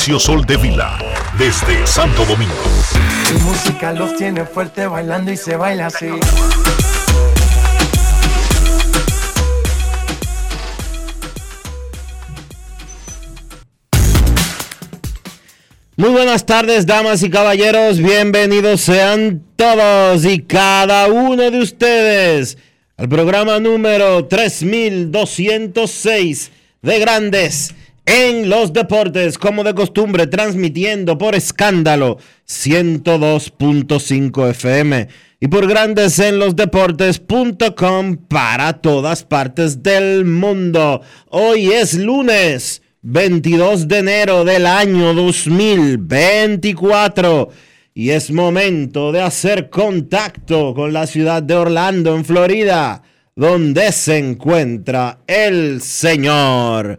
Dionisio Soltevila, desde Santo Domingo. Mi música los tiene fuerte bailando y se baila así. Muy buenas tardes, damas y caballeros. Bienvenidos sean todos y cada uno de ustedes al programa número 3206 de Grandes en los Deportes, como de costumbre, transmitiendo por escándalo 102.5 FM y por Grandes en los para todas partes del mundo. Hoy es lunes. 22 de enero del año 2024 y es momento de hacer contacto con la ciudad de Orlando, en Florida, donde se encuentra el señor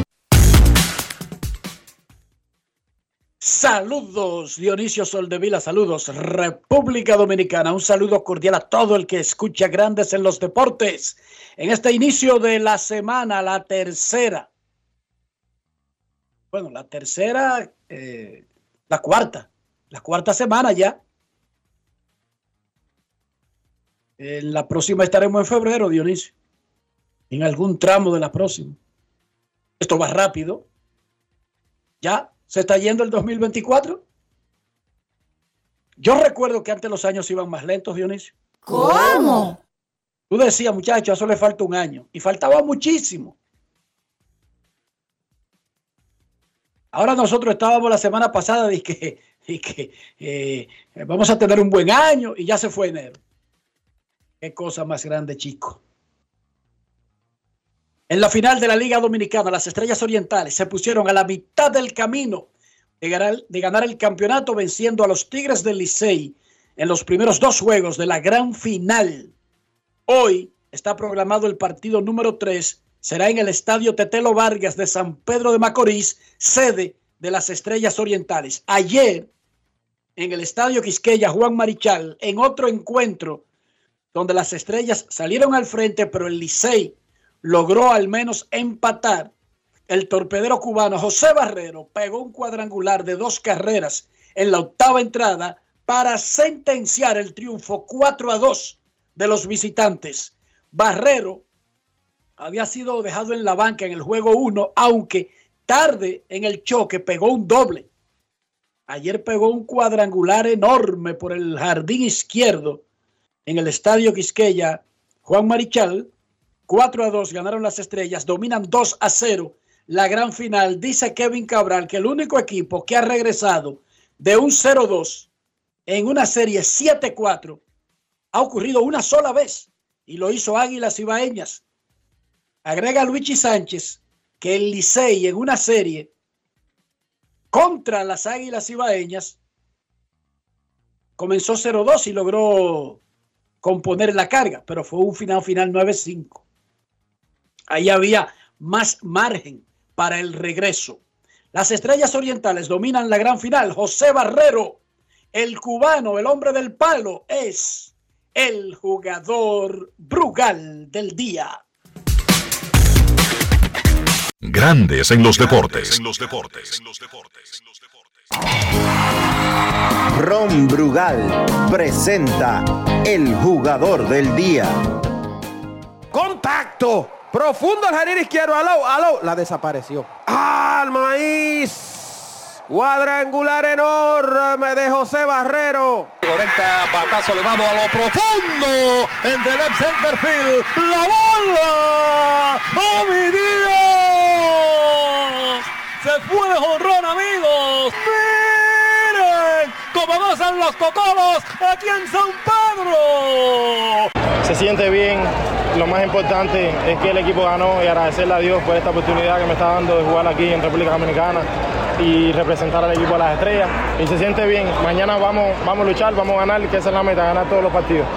Saludos, Dionisio Soldevila, saludos, República Dominicana. Un saludo cordial a todo el que escucha Grandes en los Deportes. En este inicio de la semana, la tercera. Bueno, la tercera, eh, la cuarta, la cuarta semana ya. En la próxima estaremos en febrero, Dionisio. En algún tramo de la próxima. Esto va rápido. Ya se está yendo el 2024. Yo recuerdo que antes los años iban más lentos, Dionisio. ¿Cómo? Tú decías, muchachos, a eso le falta un año. Y faltaba muchísimo. Ahora nosotros estábamos la semana pasada y que, y que eh, vamos a tener un buen año y ya se fue enero. Qué cosa más grande, chico. En la final de la Liga Dominicana, las Estrellas Orientales se pusieron a la mitad del camino de ganar, el campeonato venciendo a los Tigres del Licey en los primeros dos juegos de la gran final. Hoy está programado el partido número 3. Será en el Estadio Tetelo Vargas de San Pedro de Macorís, sede de las Estrellas Orientales. Ayer, en el Estadio Quisqueya Juan Marichal, en otro encuentro donde las estrellas salieron al frente, pero el Licey logró al menos empatar. El torpedero cubano José Barrero pegó un cuadrangular de dos carreras en la octava entrada para sentenciar el triunfo 4 a 2 de los visitantes. Barrero había sido dejado en la banca en el juego 1, aunque tarde en el choque pegó un doble. Ayer pegó un cuadrangular enorme por el jardín izquierdo en el estadio Quisqueya, Juan Marichal, 4 a 2 ganaron las estrellas, dominan 2 a 0 la gran final. Dice Kevin Cabral que el único equipo que ha regresado de un 0-2 en una serie 7-4 ha ocurrido una sola vez y lo hizo Águilas Ibaeñas. Agrega Luigi Sánchez que el Licey en una serie contra las Águilas Ibaeñas comenzó 0-2 y logró componer la carga, pero fue un final final 9-5. Ahí había más margen para el regreso. Las estrellas orientales dominan la gran final. José Barrero, el cubano, el hombre del palo, es el jugador Brugal del día. Grandes en los deportes. En los deportes. Ron Brugal presenta el jugador del día. Contacto. Profundo al jardín izquierdo. Aló, aló. La desapareció. ¡Al maíz! Cuadrangular enorme de José Barrero. Conecta batazo, le vamos a lo profundo. En the left center field. La bola. ¡Oh, mi Dios! Se fue de jonrón, amigos. Cómo gozan los cocolos aquí en San Pedro. Se siente bien. Lo más importante es que el equipo ganó y agradecerle a Dios por esta oportunidad que me está dando de jugar aquí en República Dominicana y representar al equipo de las estrellas. Y se siente bien. Mañana vamos, vamos a luchar, vamos a ganar, que esa es la meta, ganar todos los partidos.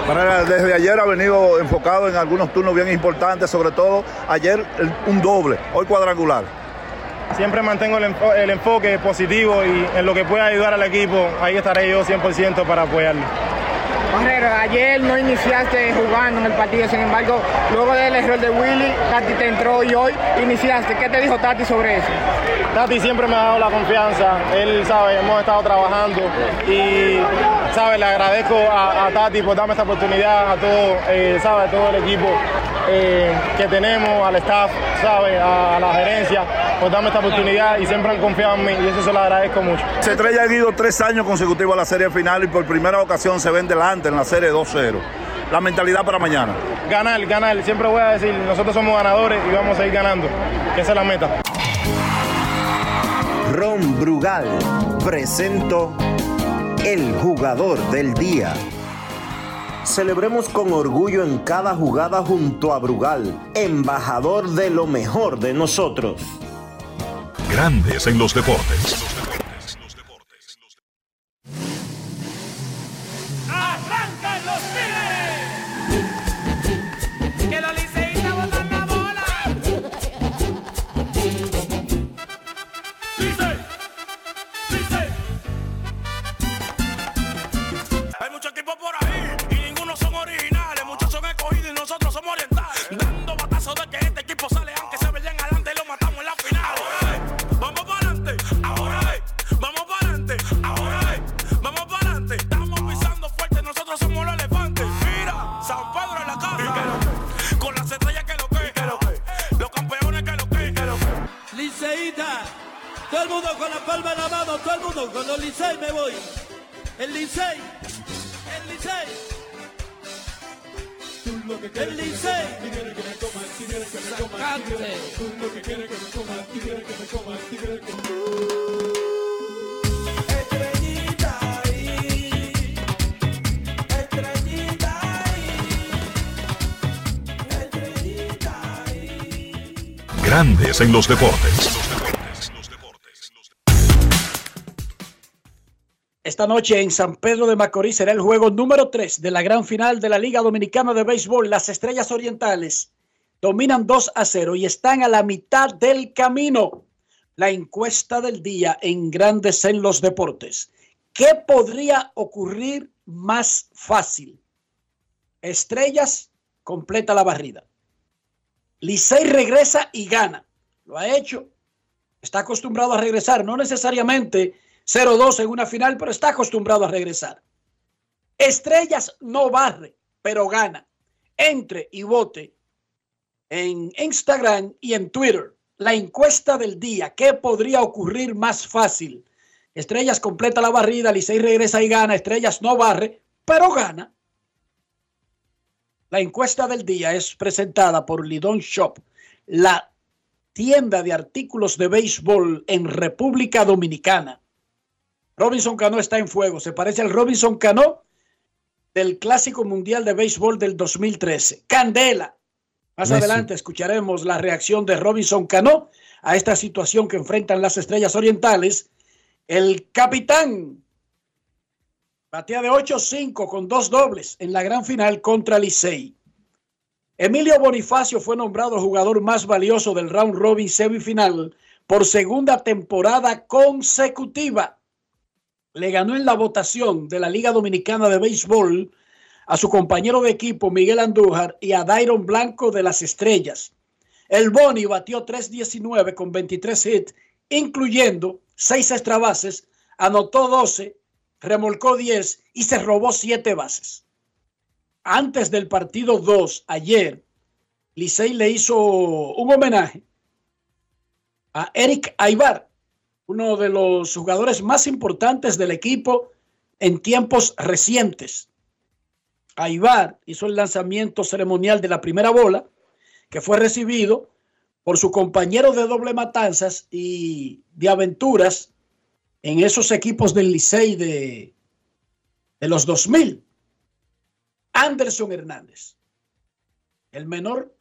Desde ayer ha venido enfocado en algunos turnos bien importantes, sobre todo ayer un doble, hoy cuadrangular. Siempre mantengo el, enfoque positivo y en lo que pueda ayudar al equipo, ahí estaré yo 100% para apoyarlo. Barrero, ayer no iniciaste jugando en el partido, sin embargo, luego del error de Willy, Tati te entró y hoy iniciaste. ¿Qué te dijo Tati sobre eso? Tati siempre me ha dado la confianza, él sabe, hemos estado trabajando y sabe, le agradezco a, a Tati por darme esta oportunidad, a todo, eh, sabe, a todo el equipo eh, que tenemos, al staff, sabe, a, a, la gerencia, por darme esta oportunidad y siempre han confiado en mí y eso se lo agradezco mucho. Se estrella ha ido tres años consecutivos a la serie final y por primera ocasión se ven delante en la serie 2-0. La mentalidad para mañana. Ganar, ganar. Siempre voy a decir, nosotros somos ganadores y vamos a seguir ganando. Esa es la meta. Ron Brugal presento el jugador del día. Celebremos con orgullo en cada jugada junto a Brugal, embajador de lo mejor de nosotros. Grandes en los deportes. En los deportes. Esta noche en San Pedro de Macorís será el juego número 3 de la gran final de la Liga Dominicana de Béisbol. Las Estrellas Orientales dominan 2 a 0 y están a la mitad del camino. La encuesta del día en Grandes en los Deportes. ¿Qué podría ocurrir más fácil? Estrellas completa la barrida. Licey regresa y gana. Lo ha hecho. Está acostumbrado a regresar, no necesariamente 0-2 en una final, pero está acostumbrado a regresar. Estrellas no barre, pero gana. Entre y vote en Instagram y en Twitter. La encuesta del día. ¿Qué podría ocurrir más fácil? Estrellas completa la barrida, Licey regresa y gana. Estrellas no barre, pero gana. La encuesta del día es presentada por Lidon Shop, la tienda de artículos de béisbol en República Dominicana. Robinson Cano está en fuego. Se parece al Robinson Cano del Clásico Mundial de Béisbol del 2013. Candela. Más Messi. adelante escucharemos la reacción de Robinson Cano a esta situación que enfrentan las estrellas orientales. El capitán batea de 8-5 con dos dobles en la gran final contra Licey. Emilio Bonifacio fue nombrado jugador más valioso del round robin semifinal por segunda temporada consecutiva. Le ganó en la votación de la Liga Dominicana de Béisbol a su compañero de equipo Miguel Andújar y a Dairon Blanco de las Estrellas. El Boni batió 3.19 con 23 hits, incluyendo 6 extra bases, anotó 12, remolcó 10 y se robó 7 bases. Antes del partido 2, ayer, Licey le hizo un homenaje a Eric Aybar, uno de los jugadores más importantes del equipo en tiempos recientes. Aybar hizo el lanzamiento ceremonial de la primera bola, que fue recibido por su compañero de doble matanzas y de aventuras en esos equipos del Licey de, de los 2000. Anderson Hernández, el menor,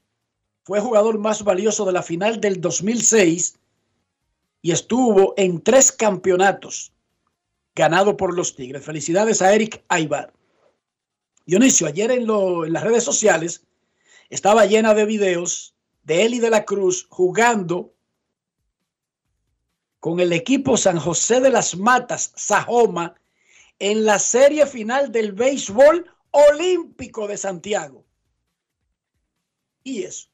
fue jugador más valioso de la final del 2006 y estuvo en tres campeonatos ganado por los Tigres. Felicidades a Eric Aybar. Dionisio, ayer en, en las redes sociales estaba llena de videos de y de la Cruz jugando con el equipo San José de las Matas, Sajoma, en la serie final del béisbol olímpico de Santiago. Y eso.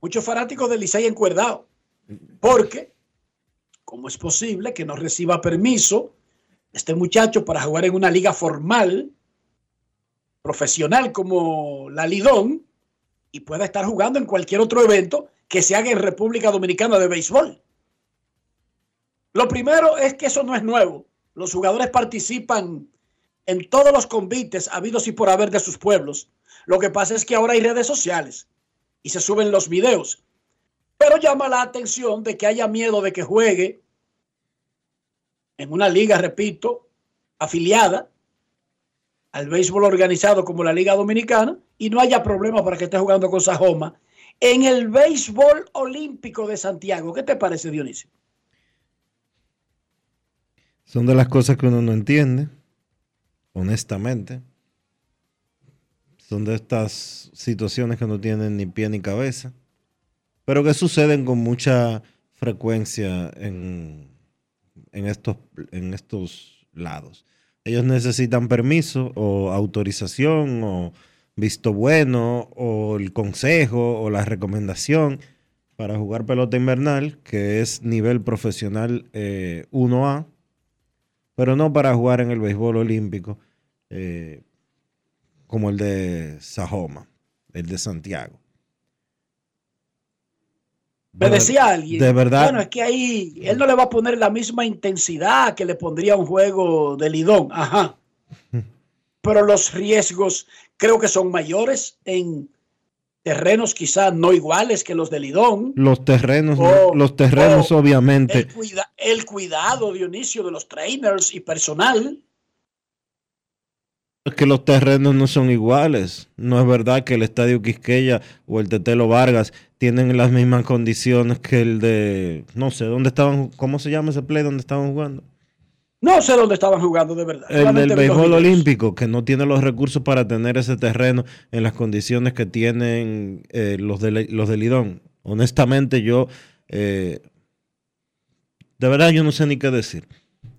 Muchos fanáticos del Licey encuerdados. Porque, ¿cómo es posible que no reciba permiso este muchacho para jugar en una liga formal, profesional como la Lidón, y pueda estar jugando en cualquier otro evento que se haga en República Dominicana de béisbol? Lo primero es que eso no es nuevo. Los jugadores participan en todos los convites habidos y por haber de sus pueblos. Lo que pasa es que ahora hay redes sociales y se suben los videos. Pero llama la atención de que haya miedo de que juegue en una liga, repito, afiliada al béisbol organizado como la Liga Dominicana y no haya problema para que esté jugando con Sajoma en el béisbol olímpico de Santiago. ¿Qué te parece, Dionisio? Son de las cosas que uno no entiende, honestamente. Son de estas situaciones que no tienen ni pie ni cabeza, pero que suceden con mucha frecuencia en, en, estos, en estos lados. Ellos necesitan permiso o autorización o visto bueno o el consejo o la recomendación para jugar pelota invernal, que es nivel profesional eh, 1A, pero no para jugar en el béisbol olímpico eh, como el de Sajoma, el de Santiago. Me decía alguien. De verdad. Bueno, es que ahí él no le va a poner la misma intensidad que le pondría un juego de Lidón. Ajá. Pero los riesgos creo que son mayores en terrenos quizás no iguales que los de Lidón. Los terrenos, O- los terrenos o obviamente. El, cuida- el cuidado, Dionisio, de los trainers y personal. Es que los terrenos no son iguales. No es verdad que el Estadio Quisqueya o el Tetelo Vargas tienen las mismas condiciones que el de, no sé, ¿dónde estaban? ¿Cómo se llama ese play donde estaban jugando? No sé dónde estaban jugando de verdad. El Solamente del béisbol olímpico, que no tiene los recursos para tener ese terreno en las condiciones que tienen eh, los, de, los de Lidón. Honestamente, yo, eh, de verdad, yo no sé ni qué decir.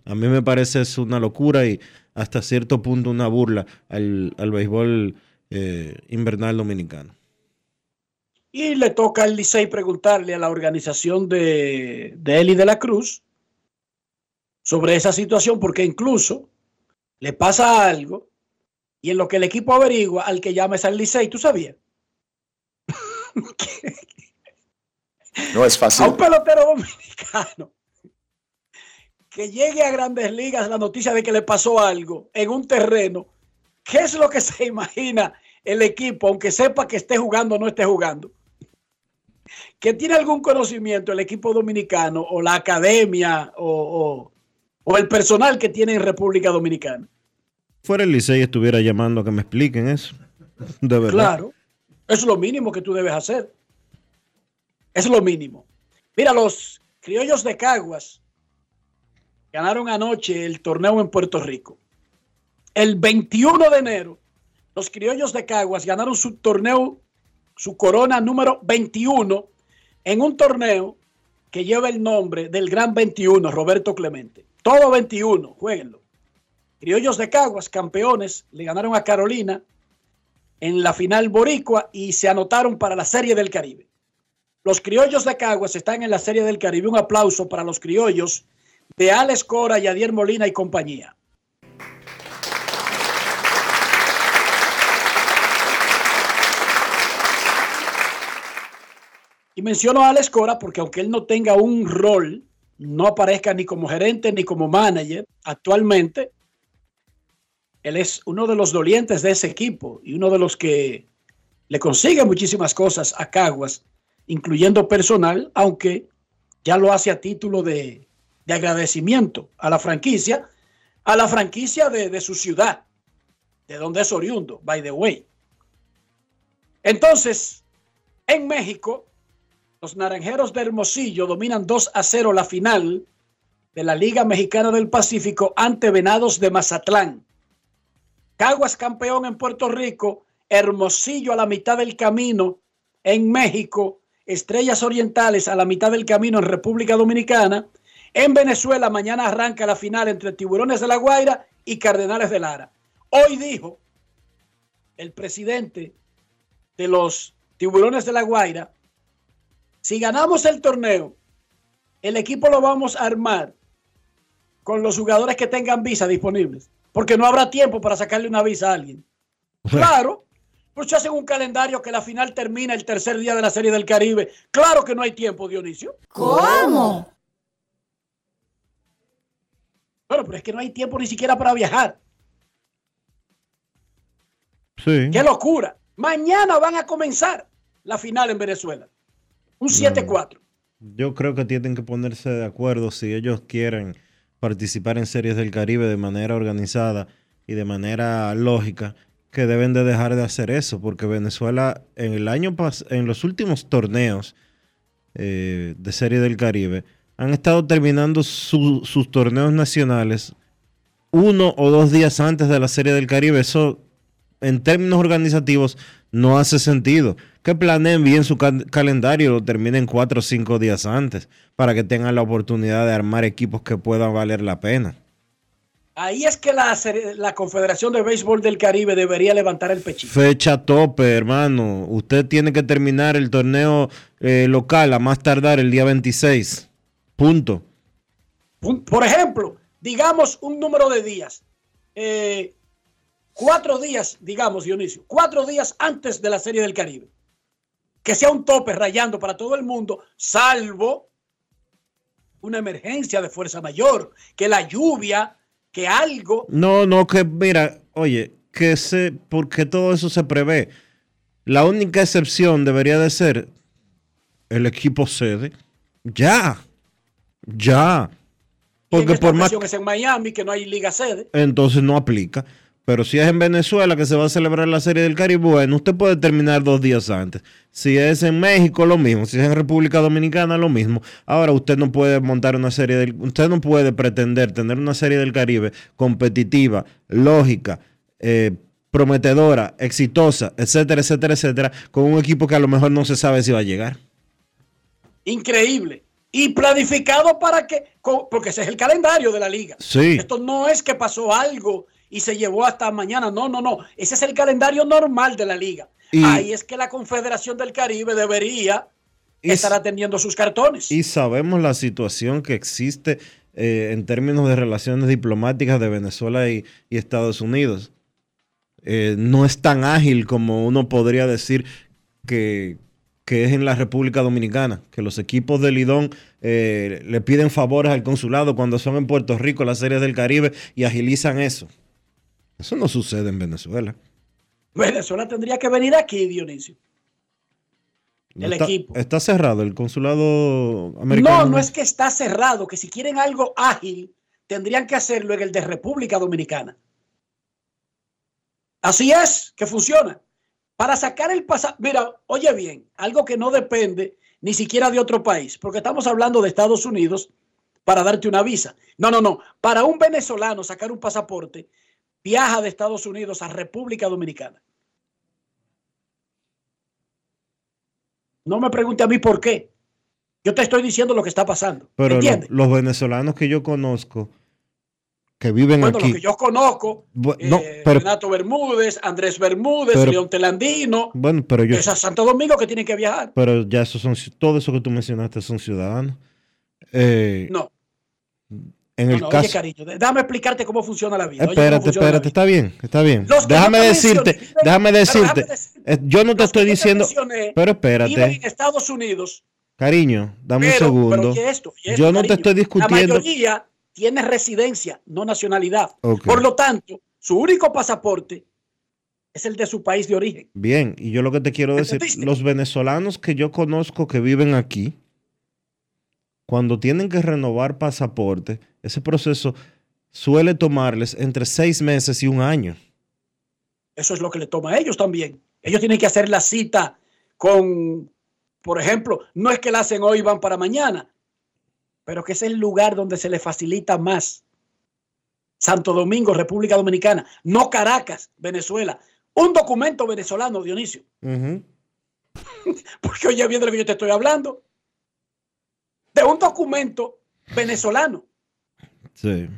A mí me parece es una locura y hasta cierto punto una burla al, al béisbol eh, invernal dominicano. Y le toca al Licey preguntarle a la organización de, de Eli de la Cruz sobre esa situación, porque incluso le pasa algo y en lo que el equipo averigua, al que llama es al Licey, ¿tú sabías? No es A fácil. un pelotero dominicano que llegue a grandes ligas la noticia de que le pasó algo en un terreno, ¿qué es lo que se imagina el equipo, aunque sepa que esté jugando o no esté jugando? Que tiene algún conocimiento el equipo dominicano o la academia o, o- o el personal que tiene en República Dominicana. Fuera el Licey estuviera llamando a que me expliquen eso. De verdad. Claro, es lo mínimo que tú debes hacer. Es lo mínimo. Mira, los criollos de Caguas ganaron anoche el torneo en Puerto Rico. El 21 de enero, los criollos de Caguas ganaron su torneo, su corona número 21 en un torneo que lleva el nombre del Gran 21, Roberto Clemente. Todo 21, jueguenlo. Criollos de Caguas, campeones, le ganaron a Carolina en la final boricua y se anotaron para la Serie del Caribe. Los criollos de Caguas están en la Serie del Caribe. Un aplauso para los criollos de Alex Cora, Yadier Molina y compañía. Y menciono a Alex Cora porque aunque él no tenga un rol, no aparezca ni como gerente ni como manager actualmente, él es uno de los dolientes de ese equipo y uno de los que le consigue muchísimas cosas a Caguas, incluyendo personal, aunque ya lo hace a título de, de agradecimiento a la franquicia, a la franquicia de, su ciudad, de donde es oriundo, by the way. Entonces, en México, los naranjeros de Hermosillo dominan 2 a 0 la final de la Liga Mexicana del Pacífico ante Venados de Mazatlán. Caguas campeón en Puerto Rico, Hermosillo a la mitad del camino en México, Estrellas Orientales a la mitad del camino en República Dominicana. En Venezuela mañana arranca la final entre Tiburones de la Guaira y Cardenales de Lara. Hoy dijo el presidente de los Tiburones de la Guaira, si ganamos el torneo, el equipo lo vamos a armar con los jugadores que tengan visa disponibles, porque no habrá tiempo para sacarle una visa a alguien. Claro, pues hacen un calendario que la final termina el tercer día de la Serie del Caribe. Claro que no hay tiempo, Dionisio. ¿Cómo? Bueno, pero es que no hay tiempo ni siquiera para viajar. Sí. ¡Qué locura! Mañana van a comenzar la final en Venezuela. Un 7-4. Yo creo que tienen que ponerse de acuerdo si ellos quieren participar en series del Caribe de manera organizada y de manera lógica, que deben de dejar de hacer eso, porque Venezuela en el año pas en los últimos torneos eh, de serie del Caribe han estado terminando su- sus torneos nacionales uno o dos días antes de la serie del Caribe. Eso en términos organizativos no hace sentido. Que planeen bien su ca- calendario y lo terminen cuatro o cinco días antes para que tengan la oportunidad de armar equipos que puedan valer la pena. Ahí es que la, la Confederación de Béisbol del Caribe debería levantar el pechito. Fecha tope, hermano. Usted tiene que terminar el torneo eh, local a más tardar el día 26. Punto. Un- Por ejemplo, digamos un número de días. Eh, cuatro días, digamos, Dionisio, cuatro días antes de la Serie del Caribe. Que sea un tope rayando para todo el mundo, salvo una emergencia de fuerza mayor, que la lluvia, que algo. No, no, que mira, oye, que se, porque todo eso se prevé. La única excepción debería de ser el equipo sede. Ya, ya. Porque por más es en Miami, que no hay liga sede. entonces no aplica. Pero si es en Venezuela que se va a celebrar la Serie del Caribe, bueno, usted puede terminar dos días antes. Si es en México, lo mismo. Si es en República Dominicana, lo mismo. Ahora usted no puede montar una serie del... Usted no puede pretender tener una Serie del Caribe competitiva, lógica, eh, prometedora, exitosa, etcétera, etcétera, etcétera, con un equipo que a lo mejor no se sabe si va a llegar. Increíble. Y planificado para que, porque ese es el calendario de la liga. Sí. Esto no es que pasó algo y se llevó hasta mañana. No, no, no. Ese es el calendario normal de la liga. Y- Ahí es que la Confederación del Caribe debería Y- estar atendiendo sus cartones. Y sabemos la situación que existe eh, en términos de relaciones diplomáticas de Venezuela y, y Estados Unidos. Eh, no es tan ágil como uno podría decir que, que es en la República Dominicana, que los equipos de Lidón eh, le piden favores al consulado cuando son en Puerto Rico las series del Caribe y agilizan eso. Eso no sucede en Venezuela. Venezuela tendría que venir aquí, Dionisio. No El está, equipo. está cerrado el consulado americano. No, no es que está cerrado, que si quieren algo ágil, tendrían que hacerlo en el de República Dominicana. Así es, que funciona. Para sacar el pasaje, mira, oye bien, algo que no depende ni siquiera de otro país, porque estamos hablando de Estados Unidos para darte una visa. No, no, no. Para un venezolano sacar un pasaporte, viaja de Estados Unidos a República Dominicana. No me pregunte a mí por qué. Yo te estoy diciendo lo que está pasando. Pero los venezolanos que yo conozco, que viven Bueno, aquí. los que yo conozco, eh, no, pero- Renato Bermúdez, Andrés Bermúdez, Pero- León Telandino, Bueno, pero yo. es a Santo Domingo que tienen que viajar. Pero ya esos son, todo eso que tú mencionaste son ciudadanos. Eh, No, en no, el no, caso. oye, carito, déjame explicarte cómo funciona la vida. espérate, espérate, vida. está bien, está bien. Los Déjame decirte, déjame decirte. decirte, eh, yo no te estoy te diciendo. Pero Viven en espérate, Estados Unidos, cariño, dame un pero, segundo. pero oye esto, esto, yo no te cariño, estoy discutiendo. La mayoría tiene residencia, no nacionalidad. Por lo tanto, su único pasaporte es el de su país de origen. Bien, y yo lo que te quiero decir, los venezolanos que yo conozco que viven aquí, cuando tienen que renovar pasaporte, ese proceso suele tomarles entre seis meses y un año. Eso es lo que le toma a ellos también. Ellos tienen que hacer la cita con, por ejemplo, no es que la hacen hoy y van para mañana, pero que es el lugar donde se le facilita más. Santo Domingo, República Dominicana, no Caracas, Venezuela. Un documento venezolano, Dionisio. Ujú. Porque oye bien de lo que yo te estoy hablando. De un documento venezolano. Sí.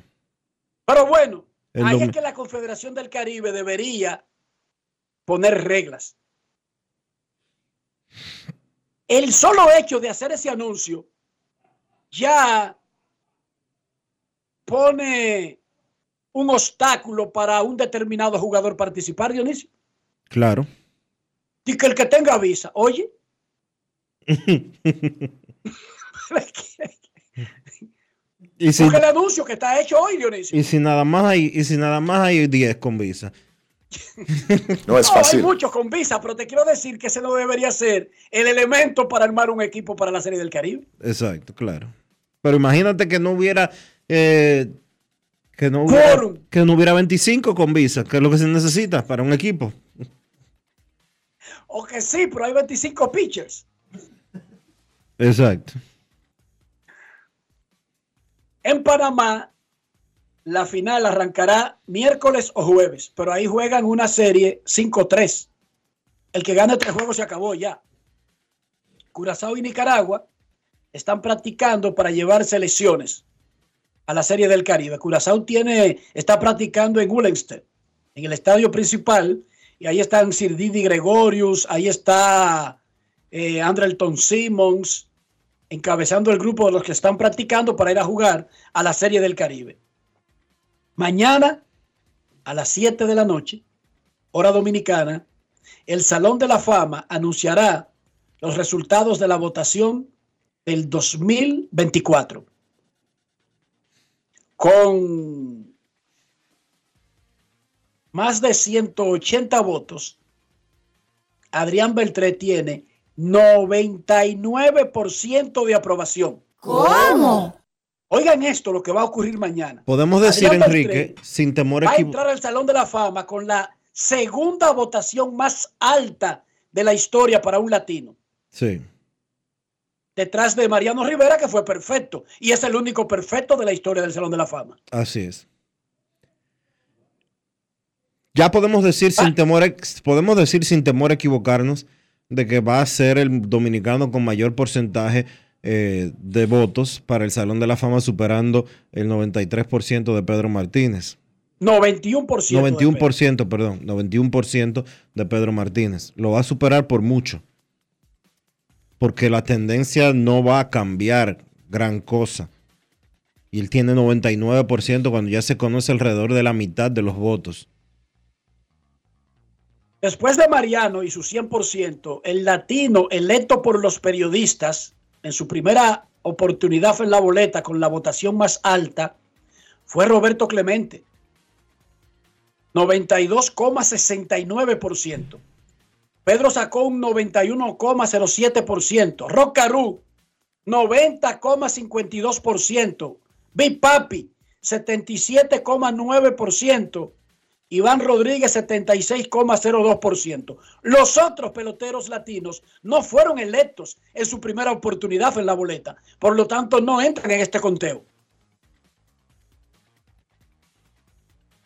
Pero bueno, El ahí es que la Confederación del Caribe debería poner reglas. El solo hecho de hacer ese anuncio ya pone un obstáculo para un determinado jugador participar, Dionisio. Claro. Y que el que tenga visa, oye, y, si, porque el anuncio que está hecho hoy, Dionisio. y si nada más hay, y si nada más hay 10 con visa. No es No, hay fácil. muchos con visa, pero te quiero decir que ese no debería ser el elemento para armar un equipo para la Serie del Caribe. Exacto, claro. Pero imagínate que no hubiera eh, que no hubiera, que no hubiera 25 con visa, que es lo que se necesita para un equipo. O que sí, pero hay 25 pitchers. Exacto. En Panamá, la final arrancará miércoles o jueves, pero ahí juegan una serie 5-3. El que gane tres juegos se acabó ya. Curazao y Nicaragua están practicando para llevar selecciones a la Serie del Caribe. Curazao tiene, está practicando en Ullenstedt, en el estadio principal, y ahí están Sir Didi Gregorius, ahí está eh, Andrelton Simmons, encabezando el grupo de los que están practicando para ir a jugar a la Serie del Caribe. Mañana, a las 7 de la noche, hora dominicana, el Salón de la Fama anunciará los resultados de la votación del 2024. Con más de 180 votos, Adrián Beltré tiene 99% de aprobación. ¿Cómo? Oigan esto, lo que va a ocurrir mañana. Podemos decir, Enrique, sin temor a va a entrar al Salón de la Fama con la segunda votación más alta de la historia para un latino. Sí. Detrás de Mariano Rivera, que fue perfecto. Y es el único perfecto de la historia del Salón de la Fama. Así es. Ya podemos decir Ah. sin temor, a- podemos decir sin temor a equivocarnos de que va a ser el dominicano con mayor porcentaje eh, de votos para el Salón de la Fama, superando el 93% de Pedro Martínez. 91%. de 91%, perdón, 91% de Pedro Martínez. Lo va a superar por mucho. Porque la tendencia no va a cambiar gran cosa. Y él tiene 99% cuando ya se conoce alrededor de la mitad de los votos. Después de Mariano y su 100%, el latino electo por los periodistas en su primera oportunidad en la boleta con la votación más alta fue Roberto Clemente. 92,69%. Pedro sacó un 91,07%. Rock Caru, 90,52%. Big Papi, 77,9%. Iván Rodríguez 76,02%. Los otros peloteros latinos no fueron electos en su primera oportunidad en la boleta. Por lo tanto, no entran en este conteo.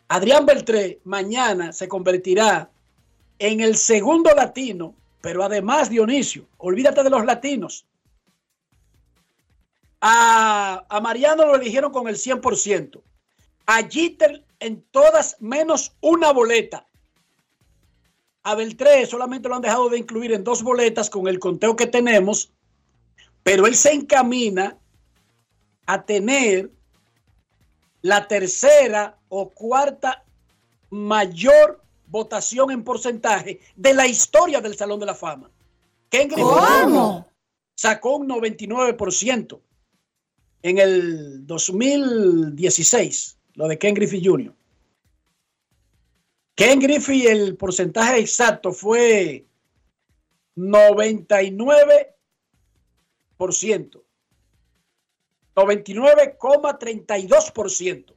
Adrián Beltré mañana se convertirá en el segundo latino, pero además Dionisio, olvídate de los latinos, A, a Mariano lo eligieron con el 100%. A Jeter en todas menos una boleta. A Beltré solamente lo han dejado de incluir en dos boletas con el conteo que tenemos, pero él se encamina a tener la tercera o cuarta mayor votación en porcentaje de la historia del Salón de la Fama. Ken ¿Cómo? sacó un 99% en el 2016, lo de Ken Griffey Jr. Ken Griffey, el porcentaje exacto fue 99%. 99,32%.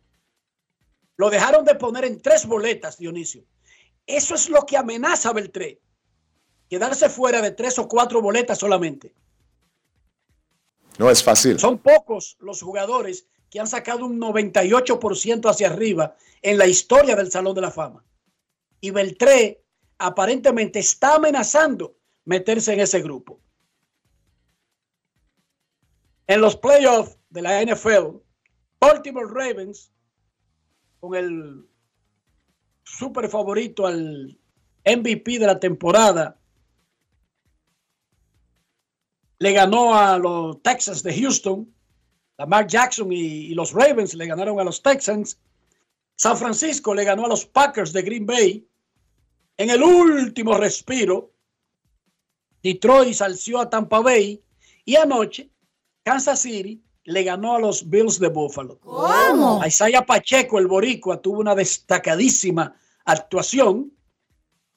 Lo dejaron de poner en tres boletas, Dionisio. Eso es lo que amenaza a Beltré. Quedarse fuera de tres o cuatro boletas solamente. No es fácil. Son pocos los jugadores que han sacado un 98% hacia arriba en la historia del Salón de la Fama. Y Beltré aparentemente está amenazando meterse en ese grupo. En los playoffs de la NFL, Baltimore Ravens, con el super favorito al MVP de la temporada, le ganó a los Texans de Houston. Lamar Jackson y, y los Ravens le ganaron a los Texans. San Francisco le ganó a los Packers de Green Bay. En el último respiro, Detroit salció a Tampa Bay. Y anoche, Kansas City le ganó a los Bills de Buffalo. ¿Cómo? Isaiah Pacheco, el boricua, tuvo una destacadísima actuación.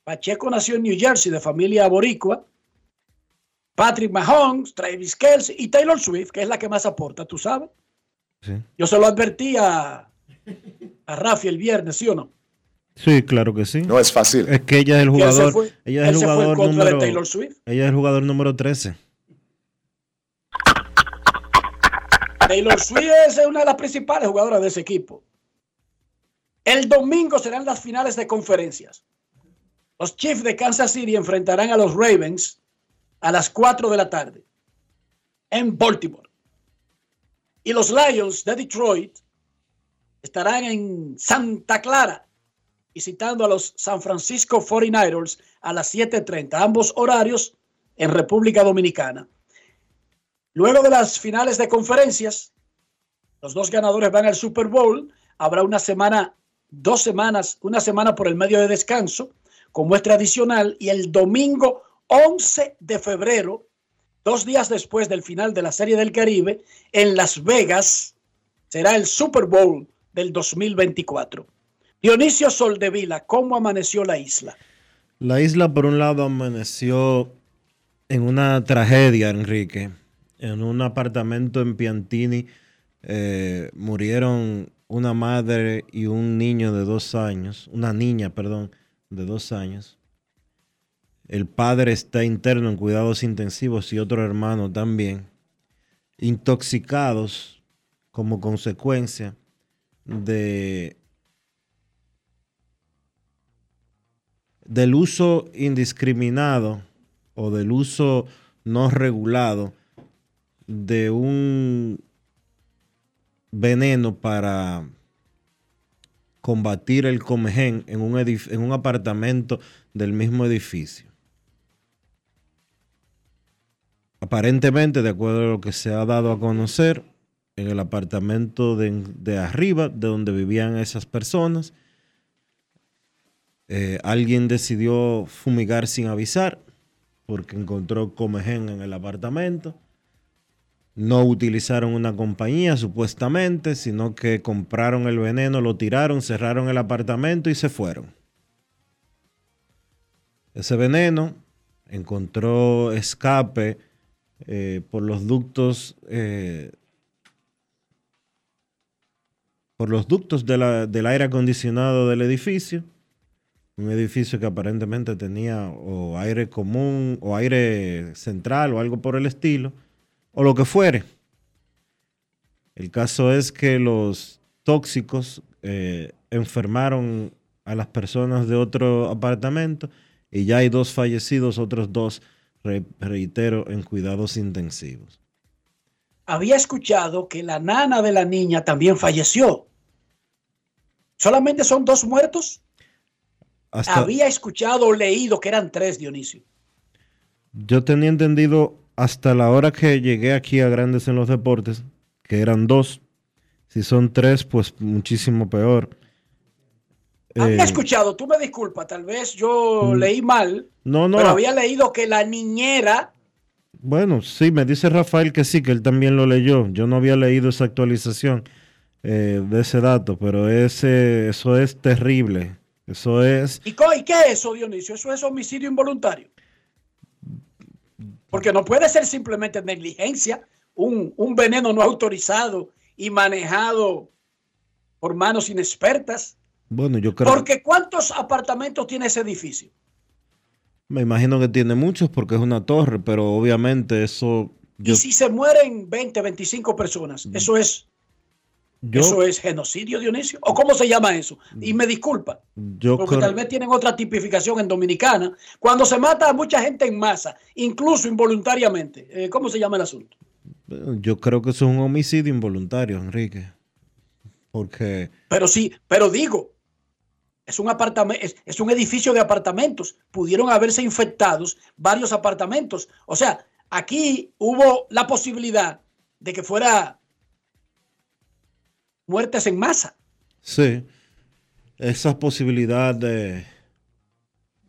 Pacheco nació en New Jersey de familia boricua. Patrick Mahomes, Travis Kelce y Taylor Swift, que es la que más aporta, ¿tú sabes? Sí. Yo se lo advertí a, a Rafi el viernes, ¿sí o no? Sí, claro que sí. No es fácil. Es que ella es el jugador. fue- ella es el se fue en jugador contra de número. Taylor Swift. Ella es el jugador número 13. Taylor Swift es una de las principales jugadoras de ese equipo. El domingo serán las finales de conferencias. Los Chiefs de Kansas City enfrentarán a los Ravens a las 4 de la tarde en Baltimore. Y los Lions de Detroit estarán en Santa Clara visitando a los San Francisco 49ers a las 7.30, ambos horarios en República Dominicana. Luego de las finales de conferencias, los dos ganadores van al Super Bowl. Habrá una semana, dos semanas, una semana por el medio de descanso, como es tradicional, y el domingo 11 de febrero, dos días después del final de la Serie del Caribe, en Las Vegas, será el Super Bowl del 2024. Dionisio Soldevila, ¿cómo amaneció la isla? La isla, por un lado, amaneció en una tragedia, Enrique. En un apartamento en Piantini eh, murieron una madre y un niño de dos años, una niña, perdón, de dos años. El padre está interno en cuidados intensivos y otro hermano también, intoxicados como consecuencia de del uso indiscriminado o del uso no regulado de un veneno para combatir el comején en un, en un apartamento del mismo edificio. Aparentemente, de acuerdo a lo que se ha dado a conocer, en el apartamento de, arriba, de donde vivían esas personas, eh, alguien decidió fumigar sin avisar porque encontró comején en el apartamento. No utilizaron una compañía supuestamente, sino que compraron el veneno, lo tiraron, cerraron el apartamento y se fueron. Ese veneno encontró escape eh, por los ductos eh, por los ductos del aire acondicionado del edificio un edificio que aparentemente tenía o aire común o aire central o algo por el estilo, o lo que fuere. El caso es que los tóxicos eh, enfermaron a las personas de otro apartamento y ya hay dos fallecidos, otros dos, re- reitero, en cuidados intensivos. había escuchado que la nana de la niña también falleció. ¿Solamente son dos muertos? Hasta- Había escuchado o leído que eran tres, Dionisio. Yo tenía entendido hasta la hora que llegué aquí a Grandes en los Deportes, que eran dos. Si son tres, pues muchísimo peor. Había Eh, escuchado, tú me disculpas, tal vez yo Mm. leí mal, no, no. pero había leído que la niñera, Bueno, sí, me dice Rafael que sí, que él también lo leyó. Yo no había leído esa actualización eh, de ese dato, pero ese, eso es terrible. Eso es... ¿y, qué es eso, Dionisio? Eso es homicidio involuntario. Porque no puede ser simplemente negligencia, un, un veneno no autorizado y manejado por manos inexpertas. Bueno, yo creo... Porque ¿cuántos apartamentos tiene ese edificio? Me imagino que tiene muchos porque es una torre, pero obviamente eso... Yo, Y si se mueren 20, 25 personas, eso es, yo, eso es genocidio, Dionisio. ¿O cómo se llama eso? Y me disculpa, yo porque creo- tal vez tienen otra tipificación en Dominicana. Cuando se mata a mucha gente en masa, incluso involuntariamente, eh, ¿cómo se llama el asunto? Yo creo que eso es un homicidio involuntario, Enrique. Porque Pero sí, pero digo, es un es, es un edificio de apartamentos. Pudieron haberse infectados varios apartamentos. O sea, aquí hubo la posibilidad de que fuera muertes en masa. sí, esa posibilidad de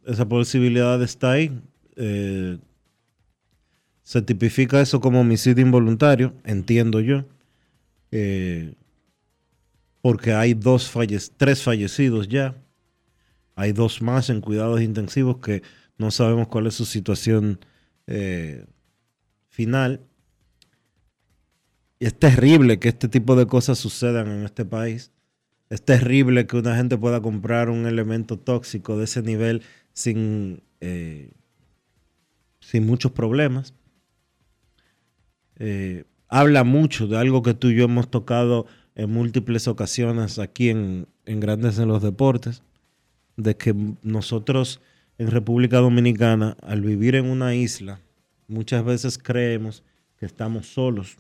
esa posibilidad está ahí. Eh, se tipifica eso como homicidio involuntario, entiendo yo. Eh, porque hay dos falles, tres fallecidos ya. Hay dos más en cuidados intensivos que no sabemos cuál es su situación eh, final. Y es terrible que este tipo de cosas sucedan en este país. Es terrible que una gente pueda comprar un elemento tóxico de ese nivel sin, eh, sin muchos problemas. Eh, habla mucho de algo que tú y yo hemos tocado en múltiples ocasiones aquí en, en Grandes en los Deportes, de que nosotros en República Dominicana, al vivir en una isla, muchas veces creemos que estamos solos.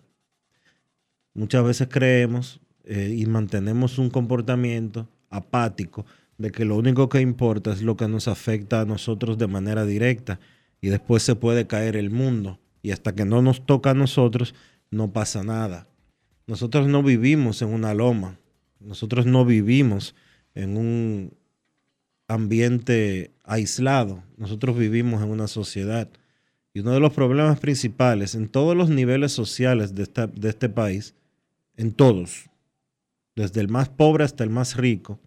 Muchas veces creemos eh, y mantenemos un comportamiento apático de que lo único que importa es lo que nos afecta a nosotros de manera directa y después se puede caer el mundo y hasta que no nos toca a nosotros no pasa nada. Nosotros no vivimos en una loma, nosotros no vivimos en un ambiente aislado, nosotros vivimos en una sociedad. Y uno de los problemas principales en todos los niveles sociales de, de este país, en todos, desde el más pobre hasta el más rico,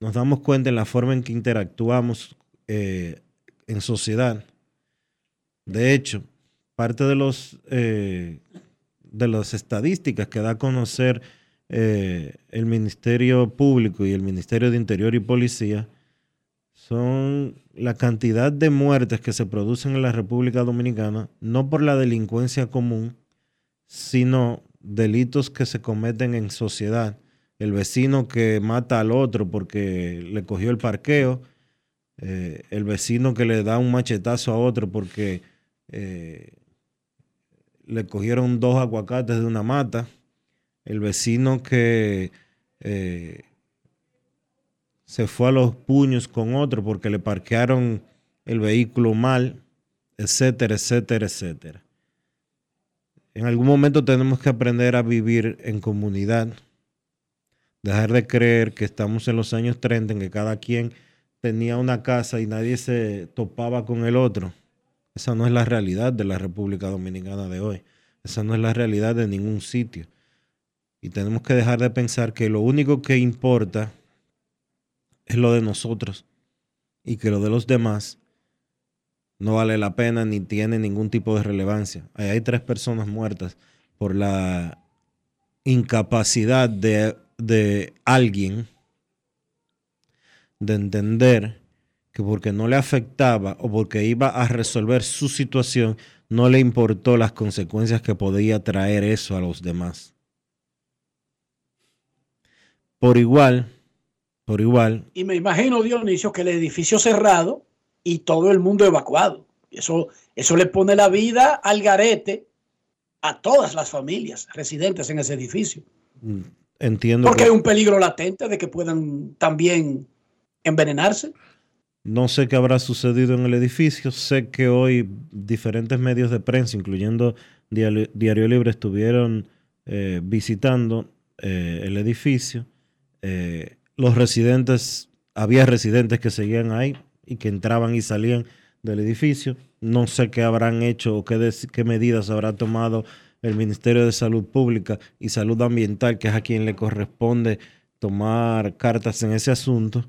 nos damos cuenta en la forma en que interactuamos eh, en sociedad. De hecho, parte de los eh, de las estadísticas que da a conocer eh, el Ministerio Público y el Ministerio de Interior y Policía son la cantidad de muertes que se producen en la República Dominicana, no por la delincuencia común, sino delitos que se cometen en sociedad. El vecino que mata al otro porque le cogió el parqueo, eh, el vecino que le da un machetazo a otro porque eh, le cogieron dos aguacates de una mata, el vecino que eh, se fue a los puños con otro porque le parquearon el vehículo mal, etcétera, etcétera, etcétera. En algún momento tenemos que aprender a vivir en comunidad, dejar de creer que estamos en los años 30, en que cada quien tenía una casa y nadie se topaba con el otro. Esa no es la realidad de la República Dominicana de hoy. Esa no es la realidad de ningún sitio. Y tenemos que dejar de pensar que lo único que importa es lo de nosotros y que lo de los demás no vale la pena ni tiene ningún tipo de relevancia. Ahí hay tres personas muertas por la incapacidad de, de alguien de entender que porque no le afectaba o porque iba a resolver su situación, no le importó las consecuencias que podía traer eso a los demás. Por igual, por igual, Y me imagino, Dionisio, que el edificio cerrado y todo el mundo evacuado. Eso, eso le pone la vida al garete a todas las familias residentes en ese edificio. Entiendo. Porque que- hay un peligro latente de que puedan también envenenarse. No sé qué habrá sucedido en el edificio. Sé que hoy diferentes medios de prensa, incluyendo Diario, Diario Libre, estuvieron eh, visitando eh, el edificio. Eh, los residentes, había residentes que seguían ahí y que entraban y salían del edificio. No sé qué habrán hecho o qué, medidas habrá tomado el Ministerio de Salud Pública y Salud Ambiental, que es a quien le corresponde tomar cartas en ese asunto.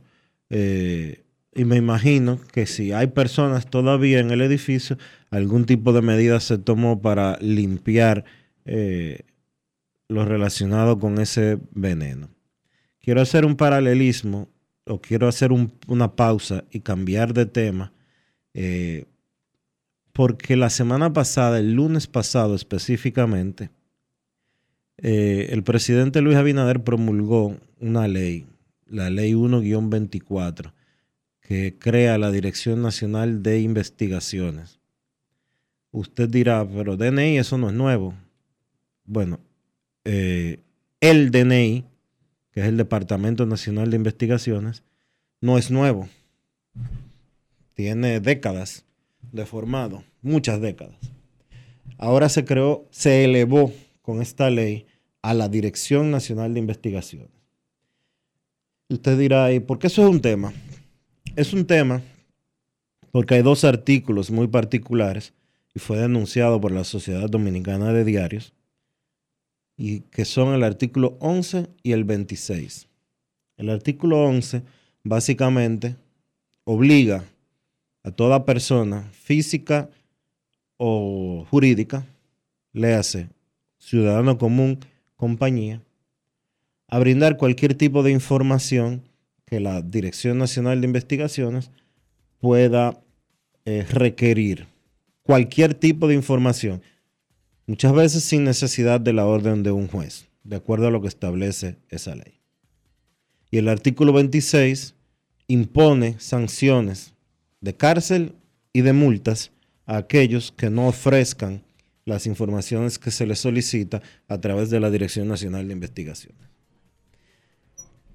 Eh, y me imagino que si hay personas todavía en el edificio, algún tipo de medida se tomó para limpiar eh, lo relacionado con ese veneno. Quiero hacer un paralelismo o quiero hacer un- una pausa y cambiar de tema, eh, porque la semana pasada, el lunes pasado específicamente, eh, el presidente Luis Abinader promulgó una ley, la ley 1-24, que crea la Dirección Nacional de Investigaciones. Usted dirá, pero DNI eso no es nuevo. Bueno, eh, el DNI, que es el Departamento Nacional de Investigaciones, no es nuevo. Tiene décadas de formado, muchas décadas. Ahora se creó, se elevó con esta ley a la Dirección Nacional de Investigaciones. Usted dirá, ¿y por qué eso es un tema? Es un tema porque hay dos artículos muy particulares y fue denunciado por la Sociedad Dominicana de Diarios y que son el artículo 11 y el 26. El artículo 11 básicamente obliga a toda persona física o jurídica, léase ciudadano común, compañía, a brindar cualquier tipo de información que la Dirección Nacional de Investigaciones pueda eh, requerir. Cualquier tipo de información, muchas veces sin necesidad de la orden de un juez, de acuerdo a lo que establece esa ley. Y el artículo 26 impone sanciones de cárcel y de multas a aquellos que no ofrezcan las informaciones que se les solicita a través de la Dirección Nacional de Investigaciones.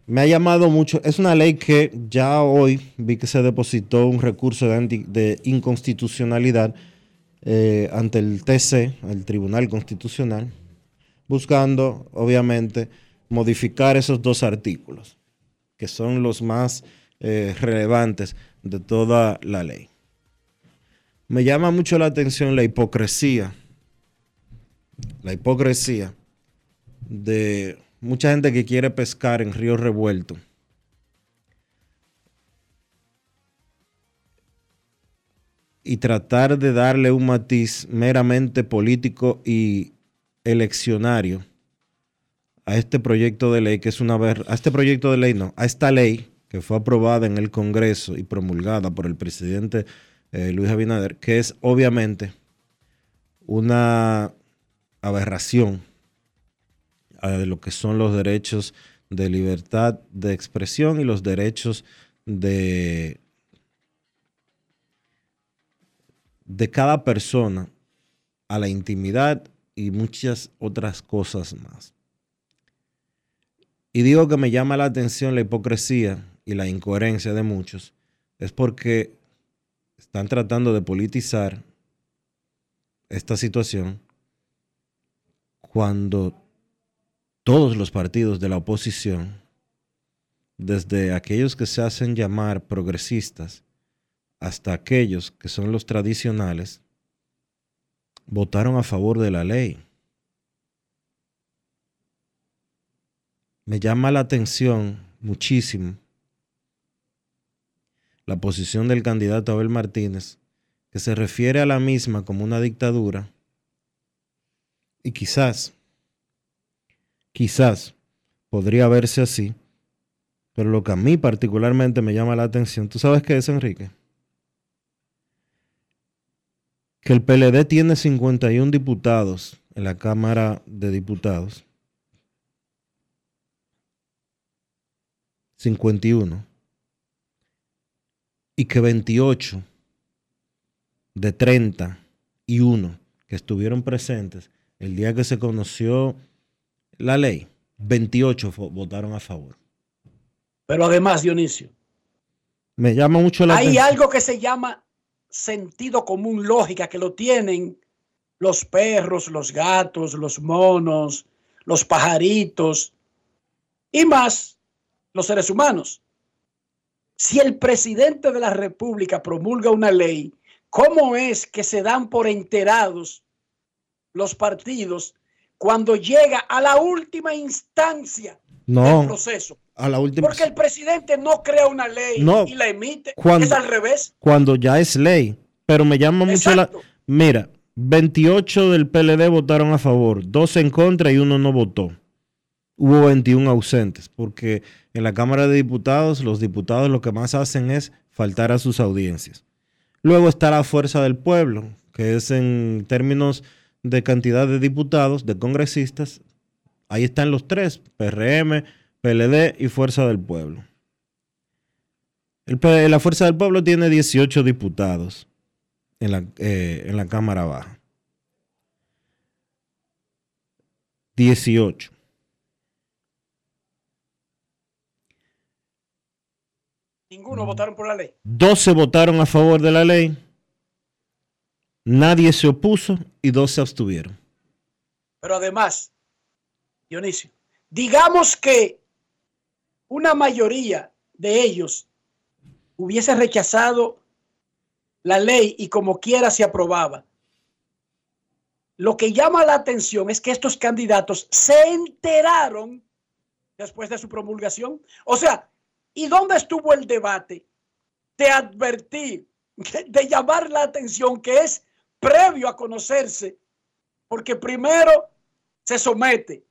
Me ha llamado mucho, es una ley que ya hoy vi que se depositó un recurso de, de inconstitucionalidad eh, ante el TC, el Tribunal Constitucional, buscando, obviamente, modificar esos dos artículos, que son los más eh, relevantes de toda la ley. Me llama mucho la atención la hipocresía, la hipocresía de mucha gente que quiere pescar en río revuelto. Y tratar de darle un matiz meramente político y eleccionario a este proyecto de ley, que es una a este proyecto de ley no, a esta ley que fue aprobada en el Congreso y promulgada por el presidente eh, Luis Abinader, que es obviamente una aberración a lo que son los derechos de libertad de expresión y los derechos de, de cada persona a la intimidad y muchas otras cosas más. Y digo que me llama la atención la hipocresía y la incoherencia de muchos, es porque están tratando de politizar esta situación cuando todos los partidos de la oposición, desde aquellos que se hacen llamar progresistas hasta aquellos que son los tradicionales, votaron a favor de la ley. Me llama la atención muchísimo la posición del candidato Abel Martínez, que se refiere a la misma como una dictadura, y quizás, quizás podría verse así, pero lo que a mí particularmente me llama la atención, ¿tú sabes qué es, Enrique? Que el PLD tiene 51 diputados en la Cámara de Diputados. 51 y que 28 de 31 que estuvieron presentes el día que se conoció la ley, 28 fo- votaron a favor. Pero además, Dionisio, Me llama mucho la hay atención. algo que se llama sentido común, lógica, que lo tienen los perros, los gatos, los monos, los pajaritos y más los seres humanos. Si el presidente de la República promulga una ley, ¿cómo es que se dan por enterados los partidos cuando llega a la última instancia del No, proceso? A la última. Porque el presidente no crea una ley No. y la emite. Cuando- Es al revés. Cuando ya es ley. Pero me llama mucho la. Mira, 28 del PLD votaron a favor, 12 en contra y uno no votó. Hubo 21 ausentes, porque en la Cámara de Diputados los diputados lo que más hacen es faltar a sus audiencias. Luego está la fuerza del pueblo, que es en términos de cantidad de diputados, de congresistas. Ahí están los tres, PRM, PLD y Fuerza del Pueblo. El P- la Fuerza del Pueblo tiene 18 diputados en la, eh, en la Cámara Baja. 18. Ninguno votaron por la ley. 12 votaron a favor de la ley. Nadie se opuso y dos se abstuvieron. Pero además, Dionisio, digamos que una mayoría de ellos hubiese rechazado la ley y como quiera se aprobaba. Lo que llama la atención es que estos candidatos se enteraron después de su promulgación. O sea, ¿y dónde estuvo el debate de advertir, de llamar la atención que es previo a conocerse? Porque primero se somete,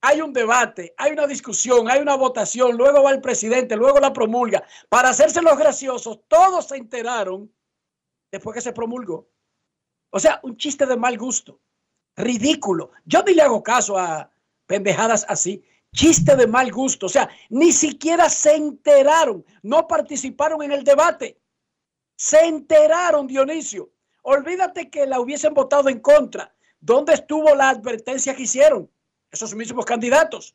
hay un debate, hay una discusión, hay una votación, luego va el presidente, luego la promulga. Para hacerse los graciosos, todos se enteraron después que se promulgó. O sea, un chiste de mal gusto, ridículo. Yo ni le hago caso a pendejadas así. Chiste de mal gusto. O sea, ni siquiera se enteraron, no participaron en el debate. Se enteraron, Dionisio. Olvídate que la hubiesen votado en contra. ¿Dónde estuvo la advertencia que hicieron esos mismos candidatos?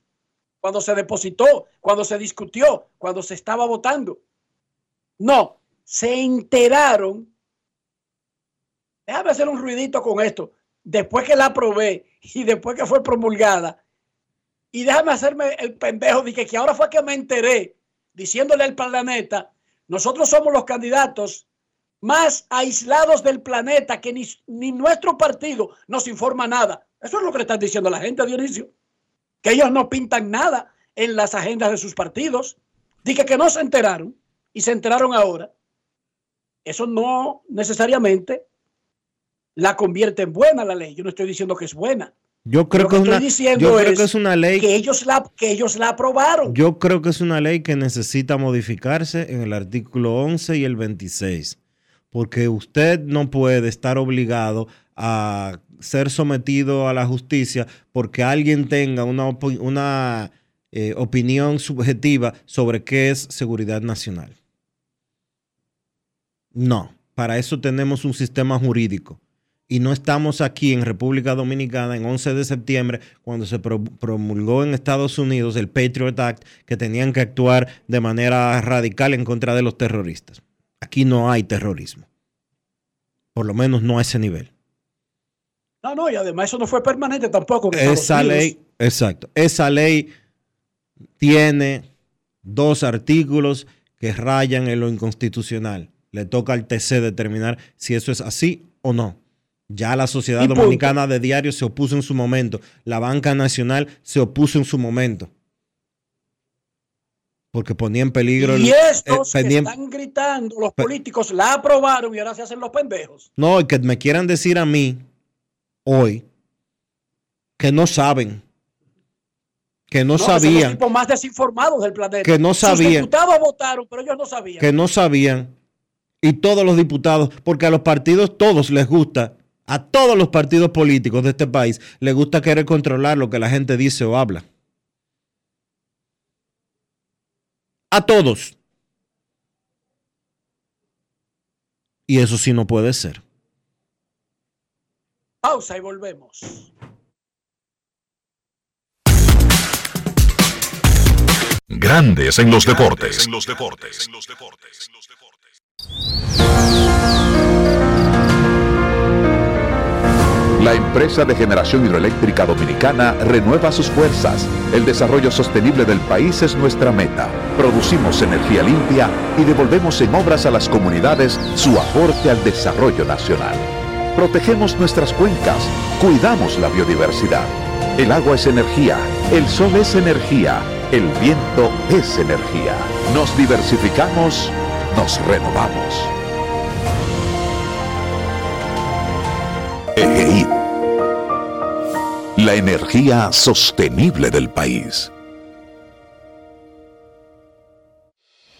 Cuando se depositó, cuando se discutió, cuando se estaba votando. No, se enteraron. Déjame hacer un ruidito con esto. Después que la aprobé y después que fue promulgada. Y déjame hacerme el pendejo de que, que ahora fue que me enteré diciéndole al planeta, nosotros somos los candidatos más aislados del planeta que ni, ni nuestro partido nos informa nada. Eso es lo que le están diciendo a la gente, Dionisio. Que ellos no pintan nada en las agendas de sus partidos. Dije que no se enteraron y se enteraron ahora. Eso no necesariamente la convierte en buena la ley. Yo no estoy diciendo que es buena. Yo creo Lo que, una, diciendo yo creo es que es una ley. Que ellos la, que ellos la aprobaron. Yo creo que es una ley que necesita modificarse en el artículo 11 y el 26, porque usted no puede estar obligado a ser sometido a la justicia porque alguien tenga una, eh, opinión subjetiva sobre qué es seguridad nacional. No, para eso tenemos un sistema jurídico. Y no estamos aquí en República Dominicana en 11 de septiembre cuando se pro- promulgó en Estados Unidos el Patriot Act que tenían que actuar de manera radical en contra de los terroristas. Aquí no hay terrorismo. Por lo menos no a ese nivel. No, no, y además eso no fue permanente tampoco. Esa ley, exacto. Esa ley tiene dos artículos que rayan en lo inconstitucional. Le toca al TC determinar si eso es así o no. Ya la Sociedad. Dominicana de Diarios se opuso en su momento. La Banca Nacional se opuso en su momento. Porque ponía en peligro Y el- estos eh, que están gritando, los políticos la aprobaron y ahora se hacen los pendejos. No, y que me quieran decir a mí hoy que no saben, que no, que son los sabían, tipos más desinformados del planeta. Que no Sus sabían. diputados votaron, pero ellos no sabían. que no sabían, y todos los diputados, porque a los partidos todos les gusta, a todos los partidos políticos de este país les gusta querer controlar lo que la gente dice o habla. A todos. Y eso sí no puede ser. Pausa y volvemos. Grandes en los deportes. En los deportes. En los deportes. La empresa de generación hidroeléctrica dominicana renueva sus fuerzas. El desarrollo sostenible del país es nuestra meta. Producimos energía limpia y devolvemos en obras a las comunidades su aporte al desarrollo nacional. Protegemos nuestras cuencas, cuidamos la biodiversidad. El agua es energía, el sol es energía, el viento es energía. Nos diversificamos, nos renovamos. EGI. La energía sostenible del país.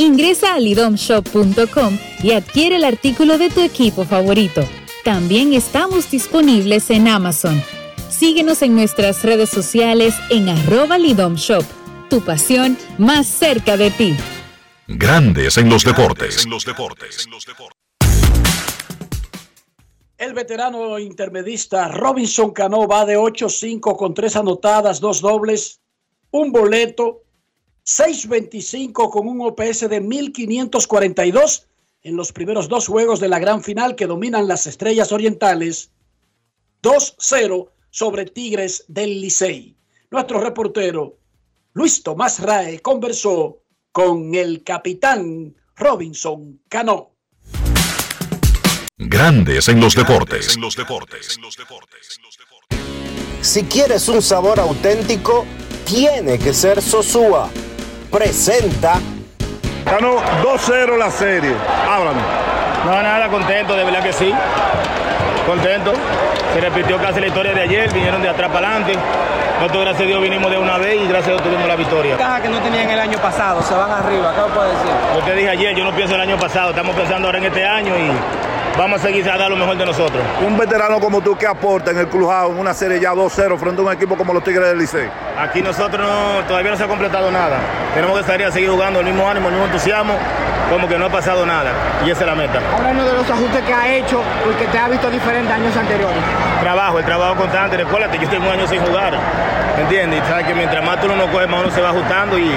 Ingresa a lidomshop.com y adquiere el artículo de tu equipo favorito. También estamos disponibles en Amazon. Síguenos en nuestras redes sociales en arroba Shop. Tu pasión más cerca de ti. Grandes en los deportes. El veterano intermedista Robinson Cano va de 8-5 con tres anotadas, dos dobles, un boleto, 6-25 con un OPS de 1542 en los primeros dos juegos de la gran final que dominan las estrellas orientales. 2-0 sobre Tigres del Licey. Nuestro reportero Luis Tomás Rae conversó con el capitán Robinson Cano. Grandes en los deportes. Si quieres un sabor auténtico, tiene que ser Sosúa. Presenta. Ganó 2-0 la serie. Háblame. No, nada, contento, de verdad que sí. Contento. Se repitió casi la historia de ayer, vinieron de atrás para adelante. Nosotros, gracias a Dios, vinimos de una vez y gracias a Dios tuvimos la victoria. Caja que no tenían el año pasado, se van arriba, ¿qué puede decir? Yo te dije ayer, yo no pienso el año pasado, estamos pensando ahora en este año y vamos a seguir a dar lo mejor de nosotros. Un veterano como tú, ¿qué aporta en el Clubhouse en una serie ya 2-0 frente a un equipo como los Tigres del Licey? Aquí nosotros no, todavía no se ha completado nada. Tenemos que salir a seguir jugando el mismo ánimo, el mismo entusiasmo, como que no ha pasado nada. Y esa es la meta. Háblanos de los ajustes que ha hecho, porque te ha visto diferente años anteriores. Trabajo, el trabajo constante. Recuérdate, yo tengo un año sin jugar. ¿Me entiendes? Y sabes que mientras más tú no coges, más uno se va ajustando y,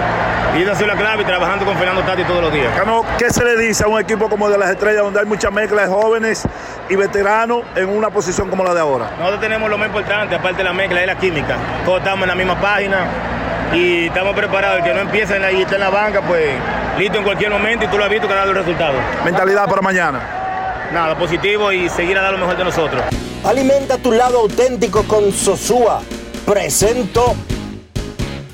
y esa ha sido la clave trabajando con Fernando Tati todos los días. Cano, ¿Qué se le dice a un equipo como el de las estrellas donde hay mucha mezcla de jóvenes y veteranos en una posición como la de ahora? Nosotros tenemos lo más importante, aparte de la mezcla, es la química. Todos estamos en la misma página y estamos preparados. El que no empieza en la, y está en la banca, pues listo en cualquier momento y tú lo has visto que ha dado el resultado. Mentalidad para mañana. Nada, positivo y seguir a dar lo mejor de nosotros. Alimenta tu lado auténtico con Sosúa. Presento.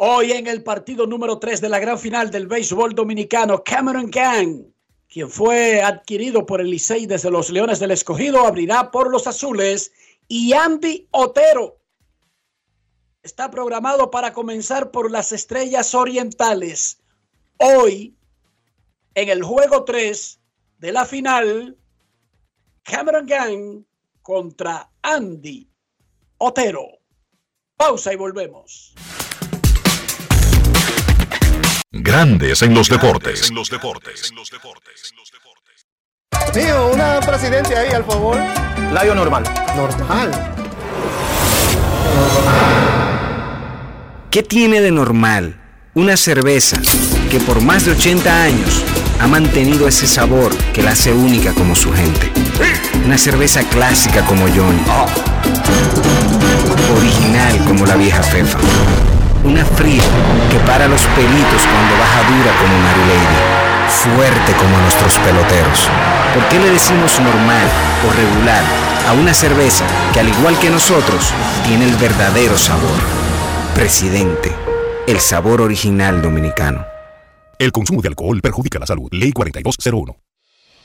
Hoy en el partido número 3 de la gran final del béisbol dominicano, Cameron Gang, quien fue adquirido por el Licey desde los Leones del Escogido, abrirá por los Azules y Andy Otero está programado para comenzar por las Estrellas Orientales. Hoy, en el juego 3 de la final, Cameron Gang contra Andy Otero. Pausa y volvemos. Grandes en los deportes. Tío, una presidencia ahí, al favor. Layo normal. Normal. ¿Qué tiene de normal una cerveza que por más de 80 años ha mantenido ese sabor que la hace única como su gente? Una cerveza clásica como Johnny. Original como la vieja Fefa. Una fría que para los pelitos cuando baja dura como Mary Lady. Fuerte como nuestros peloteros. ¿Por qué le decimos normal o regular a una cerveza que al igual que nosotros tiene el verdadero sabor? Presidente, el sabor original dominicano. El consumo de alcohol perjudica la salud. Ley 4201.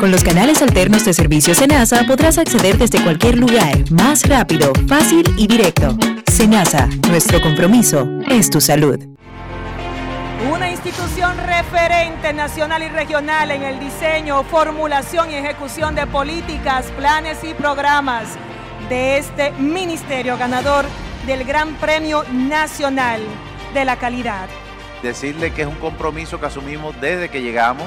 Con los canales alternos de servicio Senasa podrás acceder desde cualquier lugar, más rápido, fácil y directo. Senasa, nuestro compromiso es tu salud. Una institución referente nacional y regional en el diseño, formulación y ejecución de políticas, planes y programas de este ministerio ganador del Gran Premio Nacional de la Calidad. Decirle que es un compromiso que asumimos desde que llegamos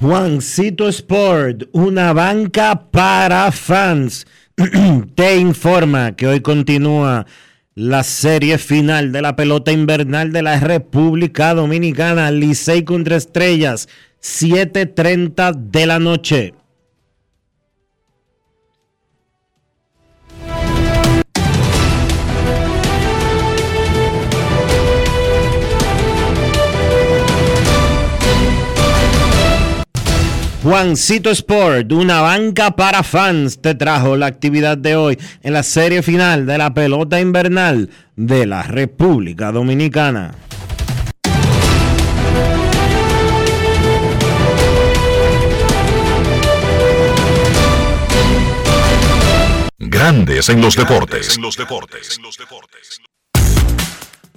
Juancito Sport, una banca para fans, te informa que hoy continúa la serie final de la pelota invernal de la República Dominicana, Licey contra Estrellas, 7.30 de la noche. Juancito Sport, una banca para fans, te trajo la actividad de hoy en la serie final de la pelota invernal de la República Dominicana. Grandes en los deportes.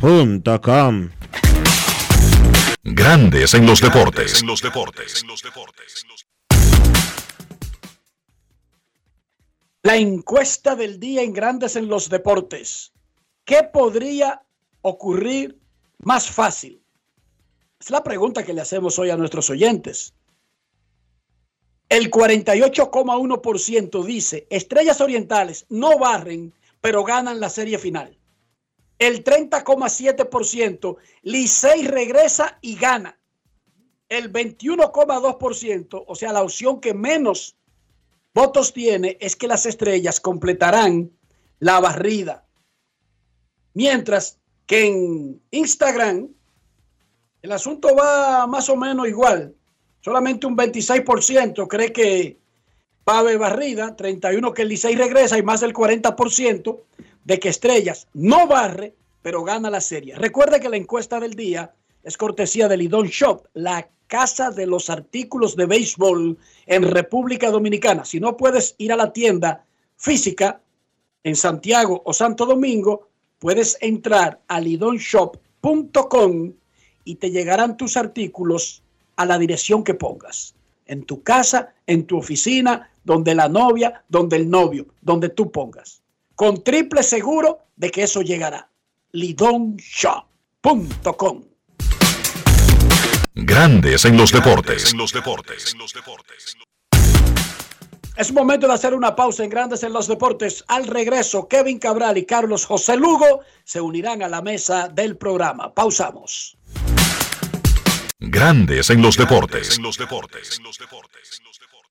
Com. Grandes en los deportes. En los deportes. La encuesta del día en Grandes en los deportes. ¿Qué podría ocurrir más fácil? Es la pregunta que le hacemos hoy a nuestros oyentes. El 48,1% dice, Estrellas Orientales no barren, pero ganan la serie final el 30,7%, Licey regresa y gana. El 21,2%, o sea, la opción que menos votos tiene es que las estrellas completarán la barrida. Mientras que en Instagram, El asunto va más o menos igual. Solamente un 26% cree que va a haber barrida, 31% que el Licey regresa y más del 40% de que Estrellas no barre, pero gana la serie. Recuerde que la encuesta del día es cortesía del Lidón Shop, la casa de los artículos de béisbol en República Dominicana. Si no puedes ir a la tienda física en Santiago o Santo Domingo, puedes entrar a lidonshop.com y te llegarán tus artículos a la dirección que pongas. En tu casa, en tu oficina, donde la novia, donde el novio, donde tú pongas. Con triple seguro de que eso llegará. lidonshop.com Grandes en los deportes. Es momento de hacer una pausa en Grandes en los Deportes. Al regreso, Kevin Cabral y Carlos José Lugo se unirán a la mesa del programa. Pausamos. Grandes en los deportes.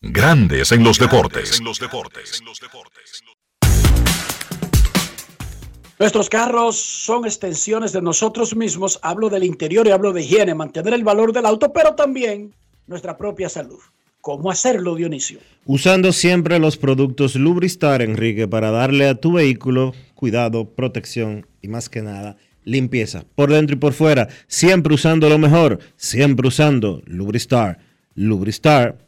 Grandes en los deportes. Nuestros carros son extensiones de nosotros mismos. Hablo del interior y hablo de higiene, mantener el valor del auto, pero también nuestra propia salud. ¿Cómo hacerlo, Dionisio? Usando siempre los productos Lubristar, Enrique, para darle a tu vehículo cuidado, protección y más que nada limpieza. Por dentro y por fuera, siempre usando lo mejor, siempre usando Lubristar. Lubristar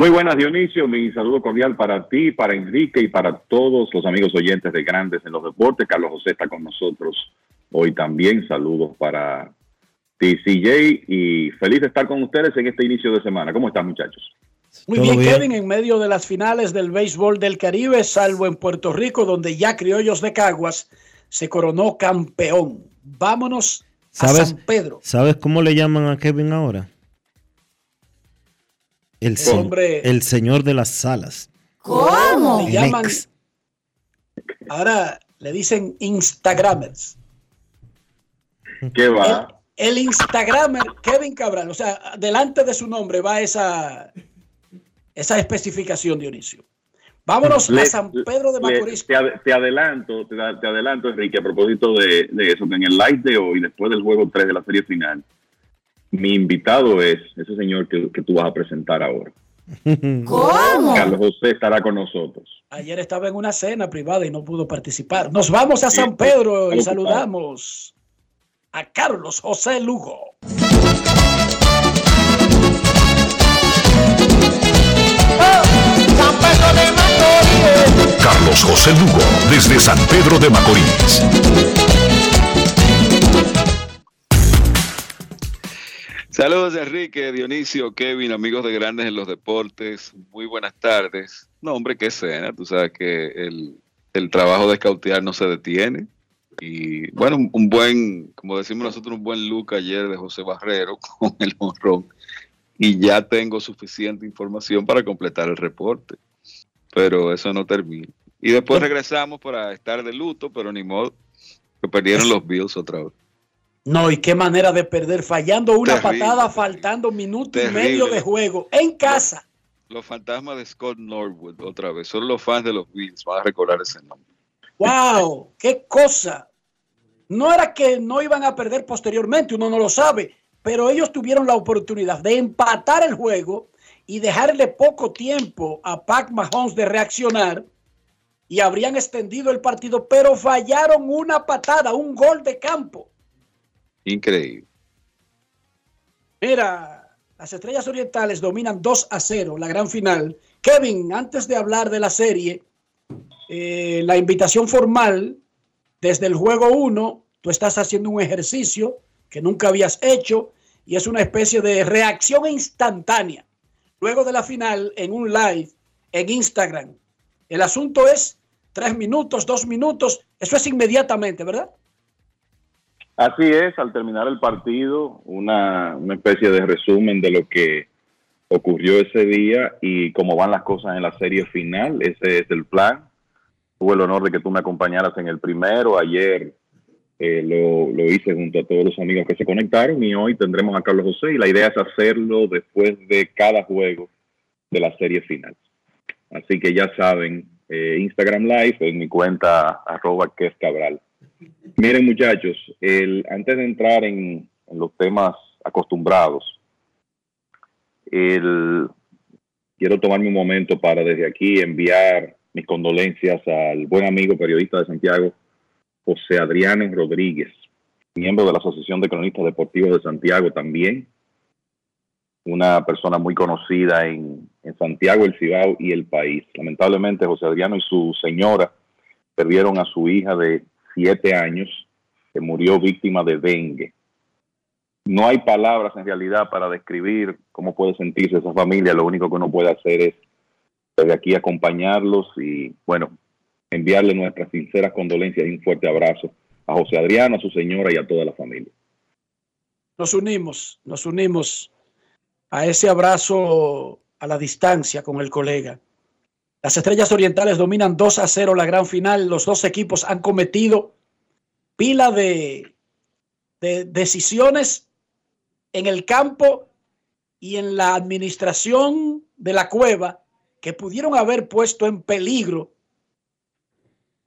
Muy buenas, Dionisio. Mi saludo cordial para ti, para Enrique y para todos los amigos oyentes de Grandes en los Deportes. Carlos José está con nosotros hoy también. Saludos para TCJ y feliz de estar con ustedes en este inicio de semana. ¿Cómo están, muchachos? Muy bien, Kevin, en medio de las finales del béisbol del Caribe, salvo en Puerto Rico, donde ya Criollos de Caguas se coronó campeón. Vámonos a San Pedro. ¿Sabes cómo le llaman a Kevin ahora? El, el señor de las salas. ¿Cómo? Le llaman, ahora le dicen Instagramers. ¿Qué va? El, Instagramer Kevin Cabral, o sea, delante de su nombre va esa, esa especificación, Dionisio. Vámonos a San Pedro de Macorís. te, adelanto, te, adelanto, Enrique, a propósito de, de, eso, que en el live de hoy, después del juego 3 de la serie final, Mi invitado es ese señor que, que tú vas a presentar ahora. ¿Cómo? Carlos José estará con nosotros. Ayer estaba en una cena privada y no pudo participar. Nos vamos a San Pedro y saludamos a Carlos José Lugo. Carlos José Lugo, desde San Pedro de Macorís. Saludos Enrique, Dionisio, Kevin, amigos de Grandes en los Deportes. Muy buenas tardes. No, hombre, qué cena. Tú sabes que el, el trabajo de escautear no se detiene. Y bueno, un, un buen, como decimos nosotros, un buen look ayer de José Barrero con el honrón. Y ya tengo suficiente información para completar el reporte. Pero eso no termina. Y después regresamos para estar de luto, pero ni modo, que perdieron los Bills otra vez. No, y qué manera de perder, fallando una Terrible. patada, faltando minuto y medio de juego en casa. Los fantasmas de Scott Norwood otra vez. Solo los fans de los Bills van a recordar ese nombre. ¡Wow! ¡Qué cosa! No era que no iban a perder posteriormente, uno no lo sabe, pero ellos tuvieron la oportunidad de empatar el juego y dejarle poco tiempo a Pac Mahomes de reaccionar y habrían extendido el partido, pero fallaron una patada, un gol de campo. Increíble. Mira, las Estrellas Orientales dominan 2 a 0 la gran final. Kevin, antes de hablar de la serie, eh, la invitación formal desde el juego 1, tú estás haciendo un ejercicio que nunca habías hecho y es una especie de reacción instantánea. Luego de la final, en un live, en Instagram. El asunto es tres minutos, dos minutos, eso es inmediatamente, ¿verdad? Así es, al terminar el partido, una, especie de resumen de lo que ocurrió ese día y cómo van las cosas en la serie final. Ese es el plan. Tuve el honor de que tú me acompañaras en el primero. Ayer eh, lo, lo hice junto a todos los amigos que se conectaron y hoy tendremos a Carlos José y la idea es hacerlo después de cada juego de la serie final. Así que ya saben, eh, Instagram Live en mi cuenta arroba que es Cabral. Miren muchachos, el, antes de entrar en, los temas acostumbrados, quiero tomarme un momento para desde aquí enviar mis condolencias al buen amigo periodista de Santiago, José Adriano Rodríguez, miembro de la Asociación de Cronistas Deportivos de Santiago también, una persona muy conocida en, en Santiago, el Cibao y el país. Lamentablemente José Adriano y su señora perdieron a su hija de siete años que murió víctima de dengue. No hay palabras en realidad para describir cómo puede sentirse esa familia. Lo único que uno puede hacer es desde aquí acompañarlos y, bueno, enviarle nuestras sinceras condolencias y un fuerte abrazo a José Adriano, a su señora y a toda la familia. Nos unimos, nos unimos a ese abrazo a la distancia con el colega. Las Estrellas Orientales dominan 2 a 0 la gran final. Los dos equipos han cometido pila de, de decisiones en el campo y en la administración de la cueva que pudieron haber puesto en peligro.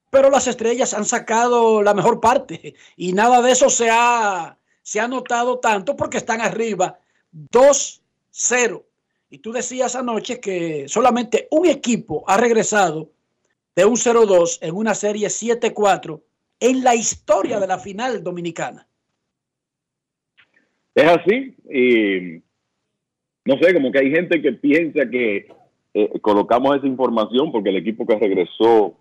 Pero las estrellas han sacado la mejor parte y nada de eso se ha, se ha notado tanto porque están arriba 2-0. Y tú decías anoche que solamente un equipo ha regresado de un 0-2 en una serie 7-4 en la historia de la final dominicana. Es así. Y no sé, como que hay gente que piensa que eh, colocamos esa información porque el equipo que regresó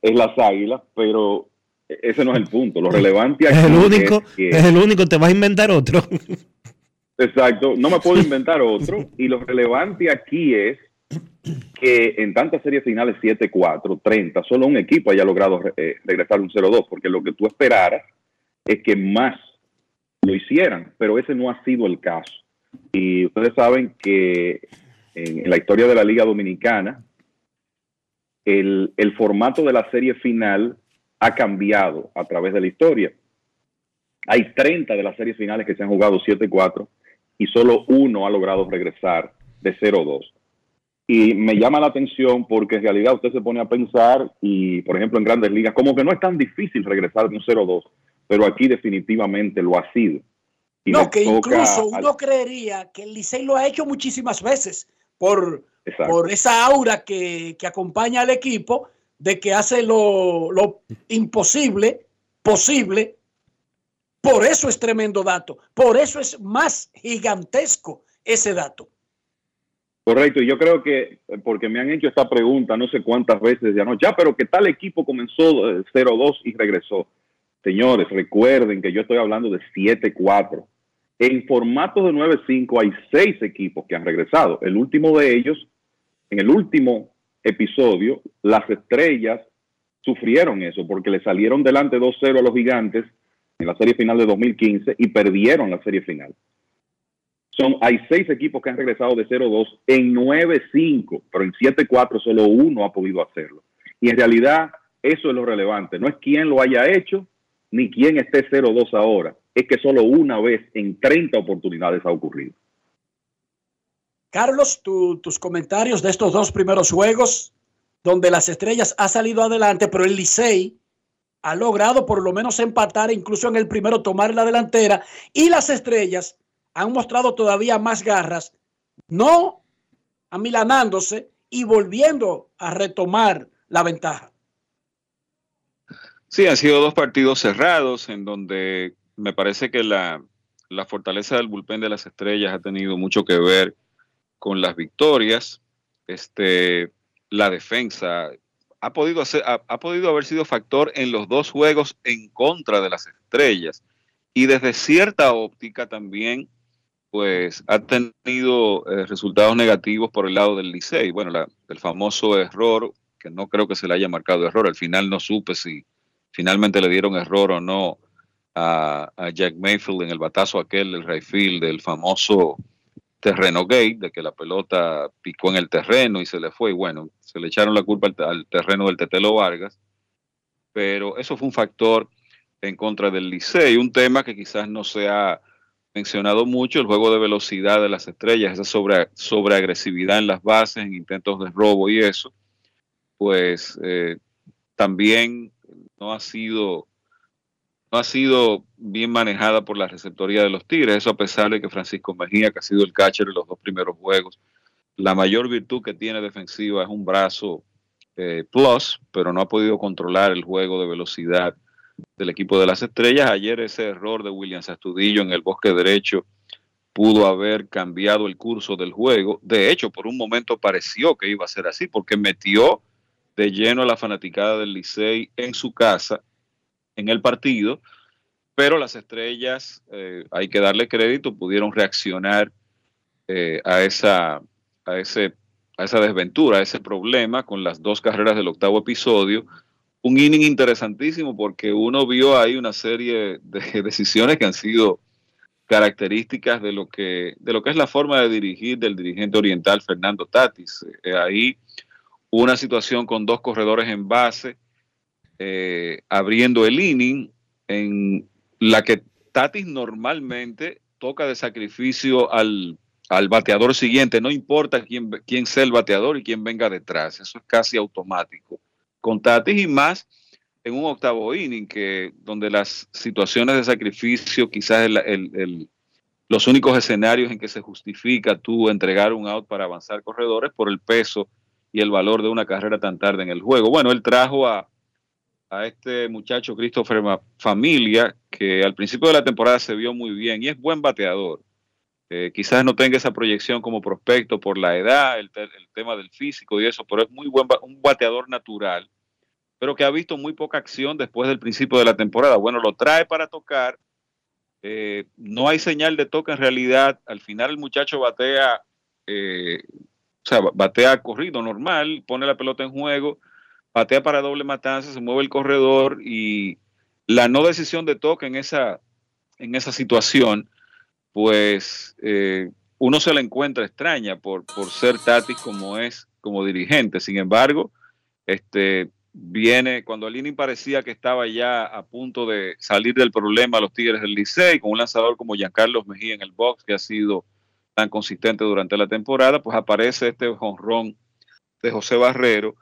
es las Águilas, pero ese no es el punto. Lo relevante aquí Es el único, es que- es el único, te vas a inventar otro. Exacto, no me puedo inventar otro. Y lo relevante aquí es que en tantas series finales 7-4, 30, solo un equipo haya logrado eh, regresar un 0-2, porque lo que tú esperaras es que más lo hicieran, pero ese no ha sido el caso. Y ustedes saben que en, en la historia de la Liga Dominicana, el, el formato de la serie final ha cambiado a través de la historia. Hay 30 de las series finales que se han jugado 7-4 y solo uno ha logrado regresar de 0-2. Y me llama la atención porque en realidad usted se pone a pensar y, por ejemplo, en grandes ligas, como que no es tan difícil regresar de un 0-2, pero aquí definitivamente lo ha sido. y No, que incluso al- uno creería que el Licey lo ha hecho muchísimas veces por, Exacto. por esa aura que, que acompaña al equipo de que hace lo, lo imposible posible. Por eso es tremendo dato. Por eso es más gigantesco ese dato. Correcto, y yo creo que, eh, porque me han hecho esta pregunta no sé cuántas veces ya no, ya, pero que tal equipo comenzó eh, 0-2 y regresó. Señores, recuerden que yo estoy hablando de 7-4. En formato de 9-5 hay seis equipos que han regresado. El último de ellos, en el último episodio, las estrellas sufrieron eso porque le salieron delante 2-0 a los gigantes en la serie final de 2015 y perdieron la serie final. Son, hay seis equipos que han regresado de 0-2 en 9-5, pero en 7-4 solo uno ha podido hacerlo. Y en realidad eso es lo relevante. No es quién lo haya hecho, ni quién esté 0-2 ahora. Es que solo una vez en 30 oportunidades ha ocurrido. Carlos, tu- tus comentarios de estos dos primeros juegos, donde las estrellas ha salido adelante, pero el Licey ha logrado por lo menos empatar, incluso en el primero tomar la delantera, y las estrellas han mostrado todavía más garras, no amilanándose y volviendo a retomar la ventaja. Sí, han sido dos partidos cerrados en donde me parece que la, la fortaleza del bullpen de las estrellas ha tenido mucho que ver con las victorias. Este, la defensa ha podido, hacer, ha, podido haber sido factor en los dos juegos en contra de las estrellas. Y desde cierta óptica también, pues ha tenido eh, resultados negativos por el lado del Licey. Bueno, la- el famoso error, que no creo que se le haya marcado error, al final no supe si finalmente le dieron error o no a Jack Mayfield en el batazo aquel del Rayfield, del famoso terreno gate, de que la pelota picó en el terreno y se le fue. Y bueno, se le echaron la culpa al, te- al terreno del Tetelo Vargas, pero eso fue un factor en contra del Licey, un tema que quizás no se ha mencionado mucho, el juego de velocidad de las estrellas, esa sobre, sobreagresividad en las bases, en intentos de robo y eso, pues eh, también no ha sido no ha sido bien manejada por la receptoría de los Tigres, eso a pesar de que Francisco Mejía, que ha sido el catcher en los dos primeros juegos, la mayor virtud que tiene defensiva es un brazo eh, plus, pero no ha podido controlar el juego de velocidad del equipo de las estrellas. Ayer ese error de Williams Astudillo en el bosque derecho pudo haber cambiado el curso del juego. De hecho, por un momento pareció que iba a ser así, porque metió de lleno a la fanaticada del Licey en su casa en el partido, pero las estrellas, eh, hay que darle crédito, pudieron reaccionar eh, a, esa, a, ese, a esa desventura, a ese problema con las dos carreras del octavo episodio. Un inning interesantísimo porque uno vio ahí una serie de decisiones que han sido características de lo que, de lo que es la forma de dirigir del dirigente oriental Fernando Tatis. Eh, ahí una situación con dos corredores en base, eh, abriendo el inning, en la que Tatis normalmente toca de sacrificio al, al bateador siguiente, no importa quién, quién sea el bateador y quién venga detrás, eso es casi automático. Con Tatis y más en un octavo inning, que donde las situaciones de sacrificio, quizás el, el, los únicos escenarios en que se justifica tú entregar un out para avanzar corredores por el peso y el valor de una carrera tan tarde en el juego. Bueno, él trajo a, a este muchacho Christopher Familia, que al principio de la temporada se vio muy bien y es buen bateador. Eh, quizás no tenga esa proyección como prospecto por la edad, el, te el, tema del físico y eso, pero es muy buen un bateador natural, pero que ha visto muy poca acción después del principio de la temporada. Bueno, lo trae para tocar. Eh, no hay señal de toque en realidad. Al final el muchacho batea, eh, o sea, batea corrido normal, pone la pelota en juego patea para doble matanza, se mueve el corredor y la no decisión de toque en esa, en esa situación, pues eh, uno se la encuentra extraña por, por ser Tatis como es como dirigente. Sin embargo, este, viene cuando el inning parecía que estaba ya a punto de salir del problema los Tigres del Licey, con un lanzador como Giancarlo Mejía en el box, que ha sido tan consistente durante la temporada, pues aparece este jonrón de José Barrero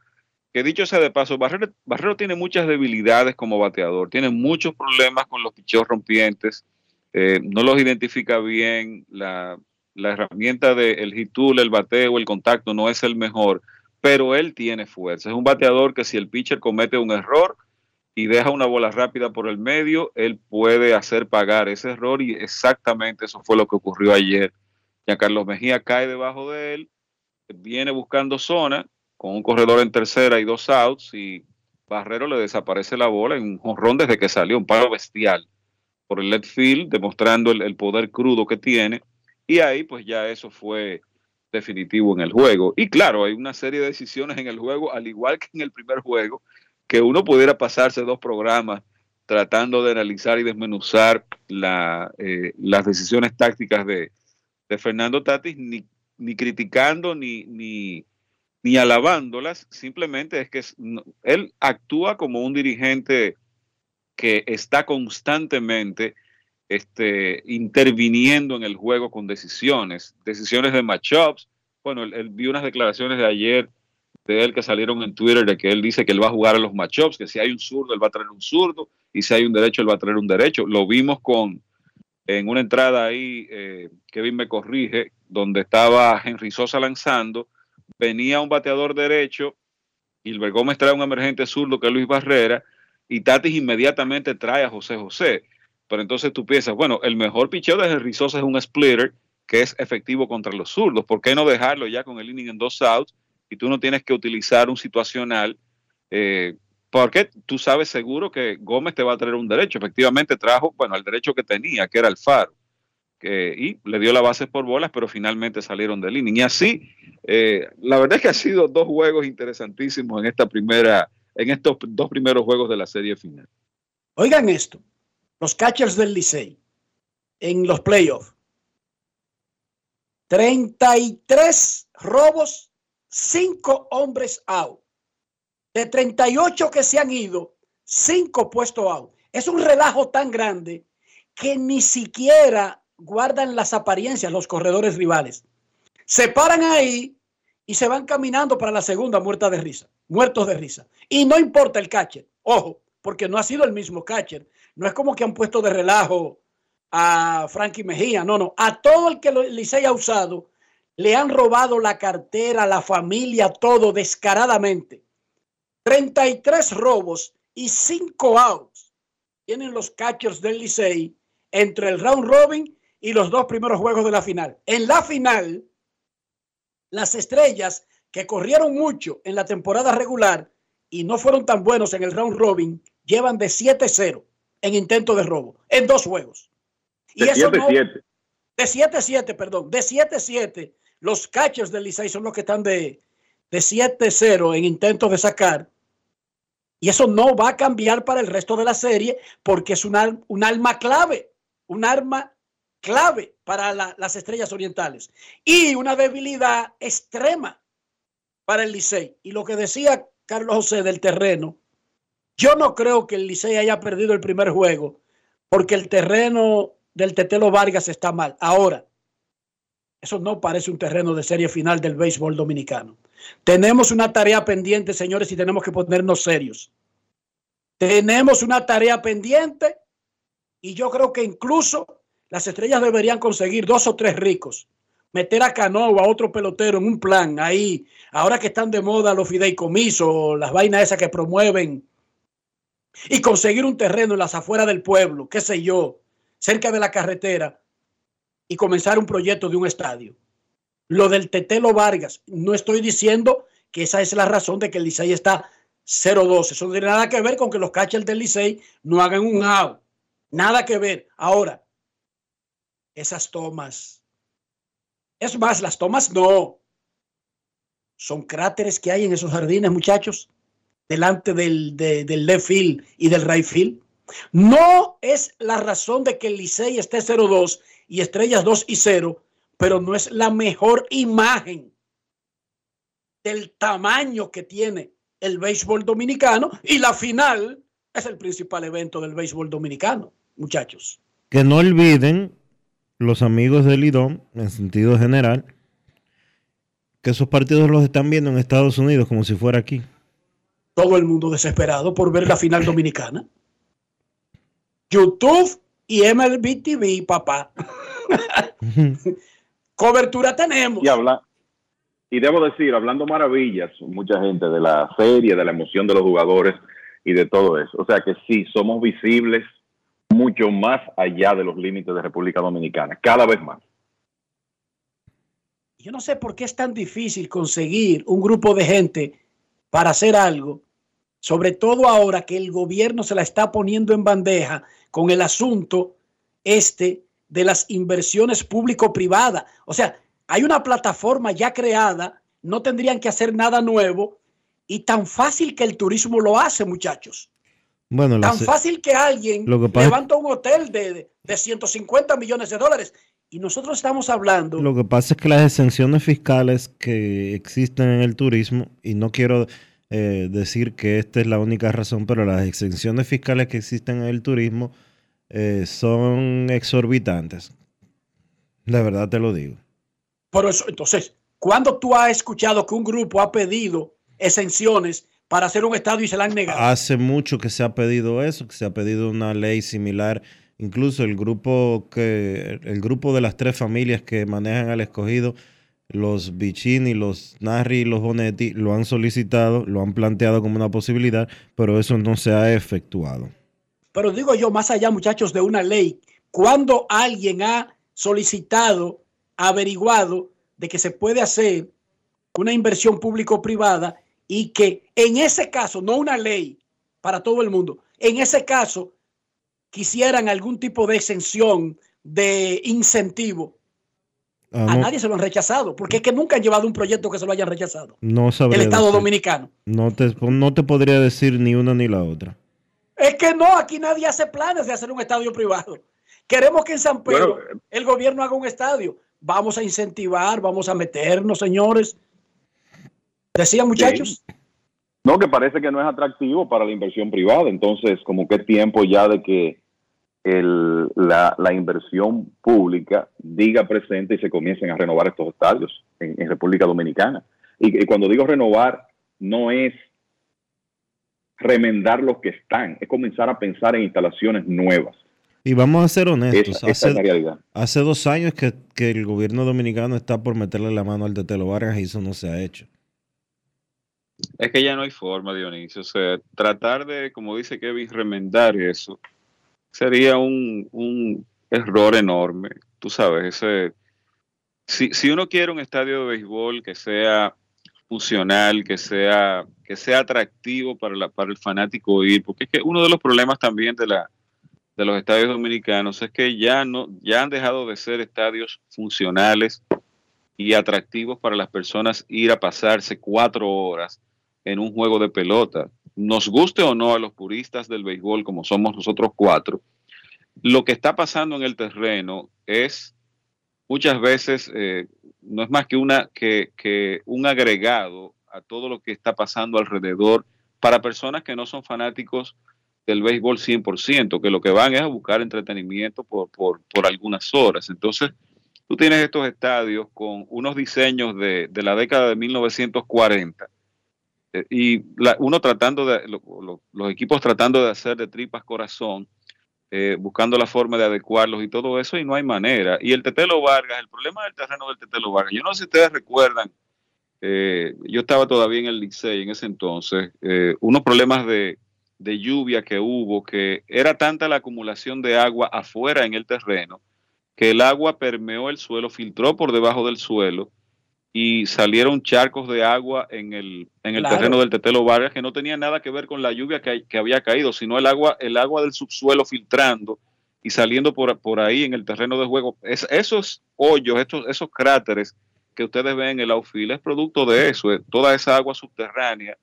que dicho sea de paso, Barrero, tiene muchas debilidades como bateador, tiene muchos problemas con los picheos rompientes, eh, no los identifica bien, la, herramienta del hit tool, el bateo, el contacto no es el mejor, pero él tiene fuerza. Es un bateador que si el pitcher comete un error y deja una bola rápida por el medio, él puede hacer pagar ese error y exactamente eso fue lo que ocurrió ayer. Ya Carlos Mejía cae debajo de él, viene buscando zona con un corredor en tercera y dos outs y Barrero le desaparece la bola en un jonrón desde que salió, un paro bestial por el left field, demostrando el, el poder crudo que tiene. Y ahí pues ya eso fue definitivo en el juego. Y claro, hay una serie de decisiones en el juego, al igual que en el primer juego, que uno pudiera pasarse dos programas tratando de analizar y desmenuzar la, eh, las decisiones tácticas de, de Fernando Tatis, ni, ni criticando ni, ni, ni alabándolas, simplemente es que él actúa como un dirigente que está constantemente este, interviniendo en el juego con decisiones, decisiones de matchups. Bueno, él, él vi unas declaraciones de ayer de él que salieron en Twitter de que él dice que él va a jugar a los matchups, que si hay un zurdo, él va a traer un zurdo, y si hay un derecho, él va a traer un derecho. Lo vimos con en una entrada ahí, eh, Kevin me corrige, donde estaba Henry Sosa lanzando, venía un bateador derecho, Gilbert Gómez trae un emergente zurdo que es Luis Barrera, y Tatis inmediatamente trae a José José. Pero entonces tú piensas, bueno, el mejor picheo de Sosa es un splitter que es efectivo contra los zurdos. ¿Por qué no dejarlo ya con el inning en dos outs y tú no tienes que utilizar un situacional? Eh, porque tú sabes seguro que Gómez te va a traer un derecho. Efectivamente trajo, bueno, el derecho que tenía, que era el faro. Que, y le dio la base por bolas, pero finalmente salieron del inning. Y así, eh, la verdad es que ha sido dos juegos interesantísimos en esta primera, en estos dos primeros juegos de la serie final. Oigan esto, los catchers del Licey en los playoffs. 33 robos, 5 hombres out. De 38 que se han ido, 5 puestos out. Es un relajo tan grande que ni siquiera guardan las apariencias los corredores rivales. Se paran ahí y se van caminando para la segunda muerta de risa, muertos de risa. Y no importa el catcher, ojo, porque no ha sido el mismo catcher. No es como que han puesto de relajo a Frankie Mejía, no, no. A todo el que Licey ha usado, le han robado la cartera, la familia, todo descaradamente. 33 robos y 5 outs tienen los catchers del Licey entre el round robin y los dos primeros juegos de la final. En la final, las estrellas que corrieron mucho en la temporada regular y no fueron tan buenos en el round robin, llevan de 7-0 en intento de robo, en dos juegos. Y De eso no- 7-7. de 7-7, perdón, de 7-7, los catchers del Licey son los que están de, de 7-0 en intentos de sacar. Y eso no va a cambiar para el resto de la serie porque es un, un alma clave, un arma clave para la- las estrellas orientales. Y una debilidad extrema para el Licey. Y lo que decía Carlos José del terreno, yo no creo que el Licey haya perdido el primer juego porque el terreno del Tetelo Vargas está mal. Ahora, eso no parece un terreno de serie final del béisbol dominicano. Tenemos una tarea pendiente, señores, y tenemos que ponernos serios. Tenemos una tarea pendiente y yo creo que incluso las estrellas deberían conseguir dos o tres ricos. Meter a Cano o a otro pelotero en un plan ahí, ahora que están de moda los fideicomisos, las vainas esas que promueven, y conseguir un terreno en las afueras del pueblo, qué sé yo, cerca de la carretera, y comenzar un proyecto de un estadio. Lo del Tetelo Vargas, no estoy diciendo que esa es la razón de que el Licey está 0-2. Eso no tiene nada que ver con que los catchers del Licey no hagan un out. Nada que ver. Ahora, esas tomas. Es más, las tomas no. Son cráteres que hay en esos jardines, muchachos, delante del, de- del left field y del right field. No es la razón de que el Licey esté 0-2 y Estrellas 2 y 0, pero no es la mejor imagen del tamaño que tiene el béisbol dominicano y la final es el principal evento del béisbol dominicano, muchachos. Que no olviden los amigos del IDOM, en sentido general, que esos partidos los están viendo en Estados Unidos como si fuera aquí. Todo el mundo desesperado por ver la final dominicana. YouTube y MLB TV, papá. Cobertura tenemos. Y habla y debo decir, hablando maravillas, mucha gente de la serie, de la emoción de los jugadores y de todo eso. O sea que sí, somos visibles mucho más allá de los límites de República Dominicana, cada vez más. Yo no sé por qué es tan difícil conseguir un grupo de gente para hacer algo, sobre todo ahora que el gobierno se la está poniendo en bandeja con el asunto este de las inversiones público-privadas. O sea, hay una plataforma ya creada, no tendrían que hacer nada nuevo y tan fácil que el turismo lo hace, muchachos. Bueno, tan fácil que alguien levanta un hotel de, de 150 millones de dólares y nosotros estamos hablando. Lo que pasa es que las exenciones fiscales que existen en el turismo, y no quiero eh, decir que esta es la única razón, pero las exenciones fiscales que existen en el turismo eh, son exorbitantes. De verdad te lo digo. Por eso, entonces, ¿cuándo tú has escuchado que un grupo ha pedido exenciones para hacer un estadio y se la han negado? Hace mucho que se ha pedido eso, que se ha pedido una ley similar. Incluso el grupo que el grupo de las tres familias que manejan al escogido, los Bichini, los Narri y los Bonetti, lo han solicitado, lo han planteado como una posibilidad, pero eso no se ha efectuado. Pero digo yo, más allá, muchachos, de una ley, cuando alguien ha solicitado averiguado de que se puede hacer una inversión público-privada y que en ese caso, no una ley para todo el mundo, en ese caso quisieran algún tipo de exención, de incentivo. Ah, a nadie se lo han rechazado, porque es que nunca han llevado un proyecto que se lo hayan rechazado. No El Estado Dominicano. No te, no te podría decir ni una ni la otra. Es que no, aquí nadie hace planes de hacer un estadio privado. Queremos que en San Pedro el gobierno haga un estadio vamos a incentivar, vamos a meternos, señores. Decía muchachos. No, que parece que no es atractivo para la inversión privada. Entonces, como que es tiempo ya de que el, la, inversión pública diga presente y se comiencen a renovar estos estadios en, República Dominicana. Y, y, cuando digo renovar, no es remendar los que están, es comenzar a pensar en instalaciones nuevas. Y vamos a ser honestos, hace, dos años que, el gobierno dominicano está por meterle la mano al Tetelo Vargas y eso no se ha hecho. Es que ya no hay forma, Dionisio. O sea, tratar de, como dice Kevin, remendar eso sería un, error enorme. Tú sabes, ese, si, si uno quiere un estadio de béisbol que sea funcional, que sea, que sea atractivo para, la, para el fanático ir, porque es que uno de los problemas también de la, de los estadios dominicanos es que ya no ya han dejado de ser estadios funcionales y atractivos para las personas ir a pasarse cuatro horas en un juego de pelota. Nos guste o no a los puristas del béisbol, como somos nosotros cuatro, lo que está pasando en el terreno es muchas veces eh, no es más que una que, que un agregado a todo lo que está pasando alrededor para personas que no son fanáticos del béisbol 100%, que lo que van es a buscar entretenimiento por, por, por algunas horas. Entonces, tú tienes estos estadios con unos diseños de, de la década de 1940 eh, y uno tratando de, los equipos tratando de hacer de tripas corazón, eh, buscando la forma de adecuarlos y todo eso, y no hay manera. Y el Tetelo Vargas, el problema del terreno del Tetelo Vargas, yo no sé si ustedes recuerdan, eh, yo estaba todavía en el Licey en ese entonces, unos problemas de, de lluvia que hubo, que era tanta la acumulación de agua afuera en el terreno, que el agua permeó el suelo, filtró por debajo del suelo y salieron charcos de agua en el, en el terreno del Tetelo Vargas que no tenía nada que ver con la lluvia que, que, había caído, sino el agua, el agua del subsuelo filtrando y saliendo por, por ahí en el terreno de juego. Es, esos hoyos, estos, esos cráteres que ustedes ven en el outfield es producto de eso, toda esa agua subterránea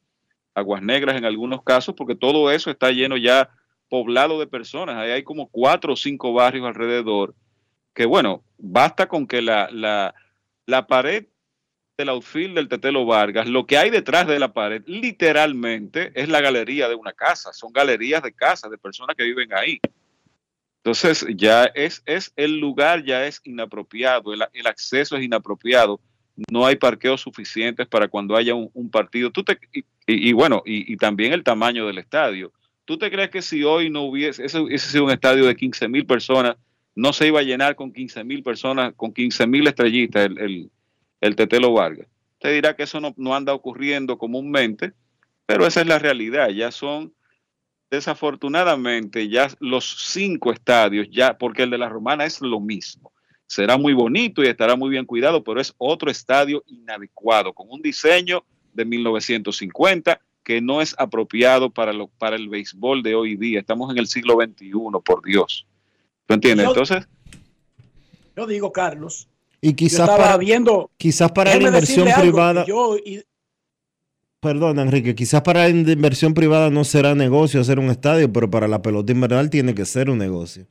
Aguas Negras en algunos casos, porque todo eso está lleno ya poblado de personas. Ahí hay como cuatro o cinco barrios alrededor, que bueno, basta con que la, la, la pared del outfield del Tetelo Vargas, lo que hay detrás de la pared, literalmente, es la galería de una casa. Son galerías de casas de personas que viven ahí. Entonces, ya es, es el lugar ya es inapropiado, el, acceso es inapropiado no hay parqueos suficientes para cuando haya un, partido. Tú te, y, bueno, y, también el tamaño del estadio. ¿Tú te crees que si hoy no hubiese, ese hubiese sido un estadio de 15 mil personas, no se iba a llenar con 15 mil personas, con 15 mil estrellitas el, el, el, Tetelo Vargas? Te dirá que eso no, no anda ocurriendo comúnmente, pero esa es la realidad. Ya son, desafortunadamente, ya los cinco estadios, ya, porque el de la Romana es lo mismo. Será muy bonito y estará muy bien cuidado, pero es otro estadio inadecuado, con un diseño de 1950 que no es apropiado para, lo, para el béisbol de hoy día. Estamos en el siglo XXI, por Dios. ¿Tú entiendes? Entonces, Yo digo, Carlos, Y quizás para, viendo. quizás para la inversión privada, Yo, y- perdón Enrique, quizás para la inversión privada no será negocio hacer un estadio, pero para la pelota invernal tiene que ser un negocio.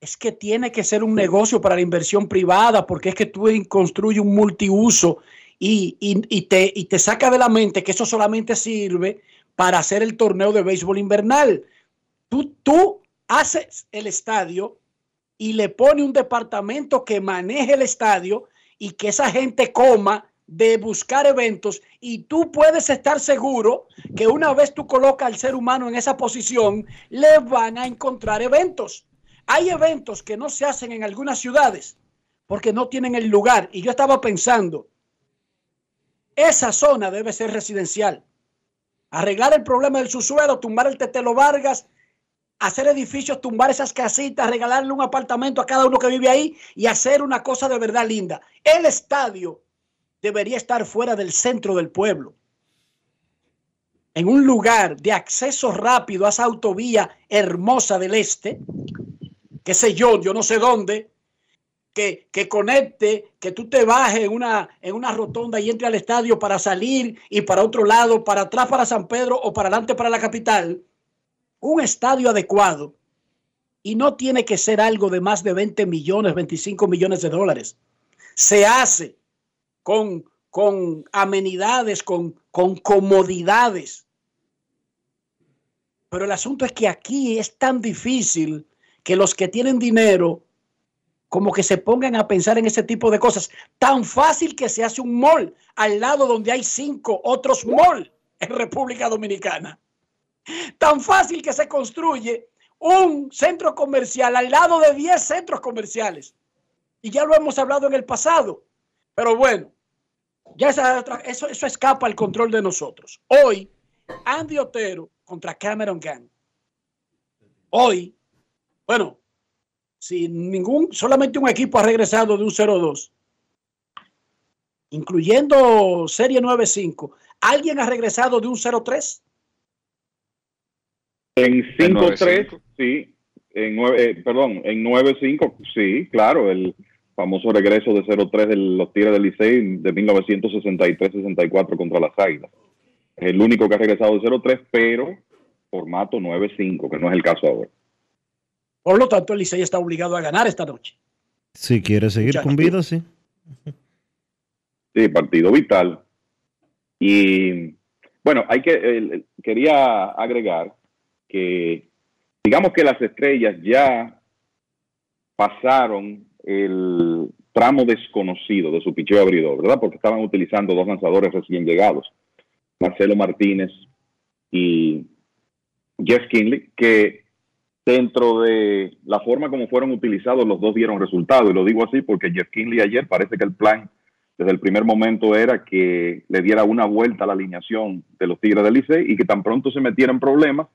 es que tiene que ser un negocio para la inversión privada, porque es que tú construyes un multiuso y, y- y te, y te saca de la mente que eso solamente sirve para hacer el torneo de béisbol invernal. Tú, tú haces el estadio y le pone un departamento que maneje el estadio y que esa gente coma de buscar eventos y tú puedes estar seguro que una vez tú colocas al ser humano en esa posición, le van a encontrar eventos. Hay eventos que no se hacen en algunas ciudades porque no tienen el lugar. Y yo estaba pensando, esa zona debe ser residencial. Arreglar el problema del subsuelo, tumbar el Tetelo Vargas, hacer edificios, tumbar esas casitas, regalarle un apartamento a cada uno que vive ahí y hacer una cosa de verdad linda. El estadio debería estar fuera del centro del pueblo. En un lugar de acceso rápido a esa autovía hermosa del este, qué sé yo, yo no sé dónde, que, que conecte, que tú te bajes en una, en una rotonda y entre al estadio para salir y para otro lado, para atrás para San Pedro o para adelante para la capital. Un estadio adecuado y no tiene que ser algo de más de 20 millones, 25 millones de dólares. Se hace con, con amenidades, con, con comodidades. Pero el asunto es que aquí es tan difícil que los que tienen dinero como que se pongan a pensar en ese tipo de cosas. Tan fácil que se hace un mall al lado donde hay cinco otros mall en República Dominicana. Tan fácil que se construye un centro comercial al lado de 10 centros comerciales. Y ya lo hemos hablado en el pasado. Pero bueno, ya eso, eso escapa al control de nosotros. Hoy, Andy Otero contra Cameron Gang. Hoy, bueno, si ningún, solamente un equipo ha regresado de un 0-2, incluyendo Serie 9-5, ¿alguien ha regresado de un 0-3? En 5-3, 9-5. sí. En nueve, eh, perdón, en 9-5, sí, claro, el famoso regreso de 0-3 de los Tigres del Licey de 1963-64 contra las Águilas. Es el único que ha regresado de 0-3, pero formato 9-5, que no es el caso ahora. Por lo tanto, el Licey está obligado a ganar esta noche. Si quiere seguir con vida, sí. Sí, partido vital. Y bueno, hay que eh, quería agregar que digamos que las estrellas ya pasaron el tramo desconocido de su picheo abridor, ¿verdad? Porque estaban utilizando dos lanzadores recién llegados, Marcelo Martínez y Jeff Kinley, que dentro de la forma como fueron utilizados, los dos dieron resultado. Y lo digo así porque Jeff Kinley ayer parece que el plan desde el primer momento era que le diera una vuelta a la alineación de los Tigres del Licey y que tan pronto se metiera en problemas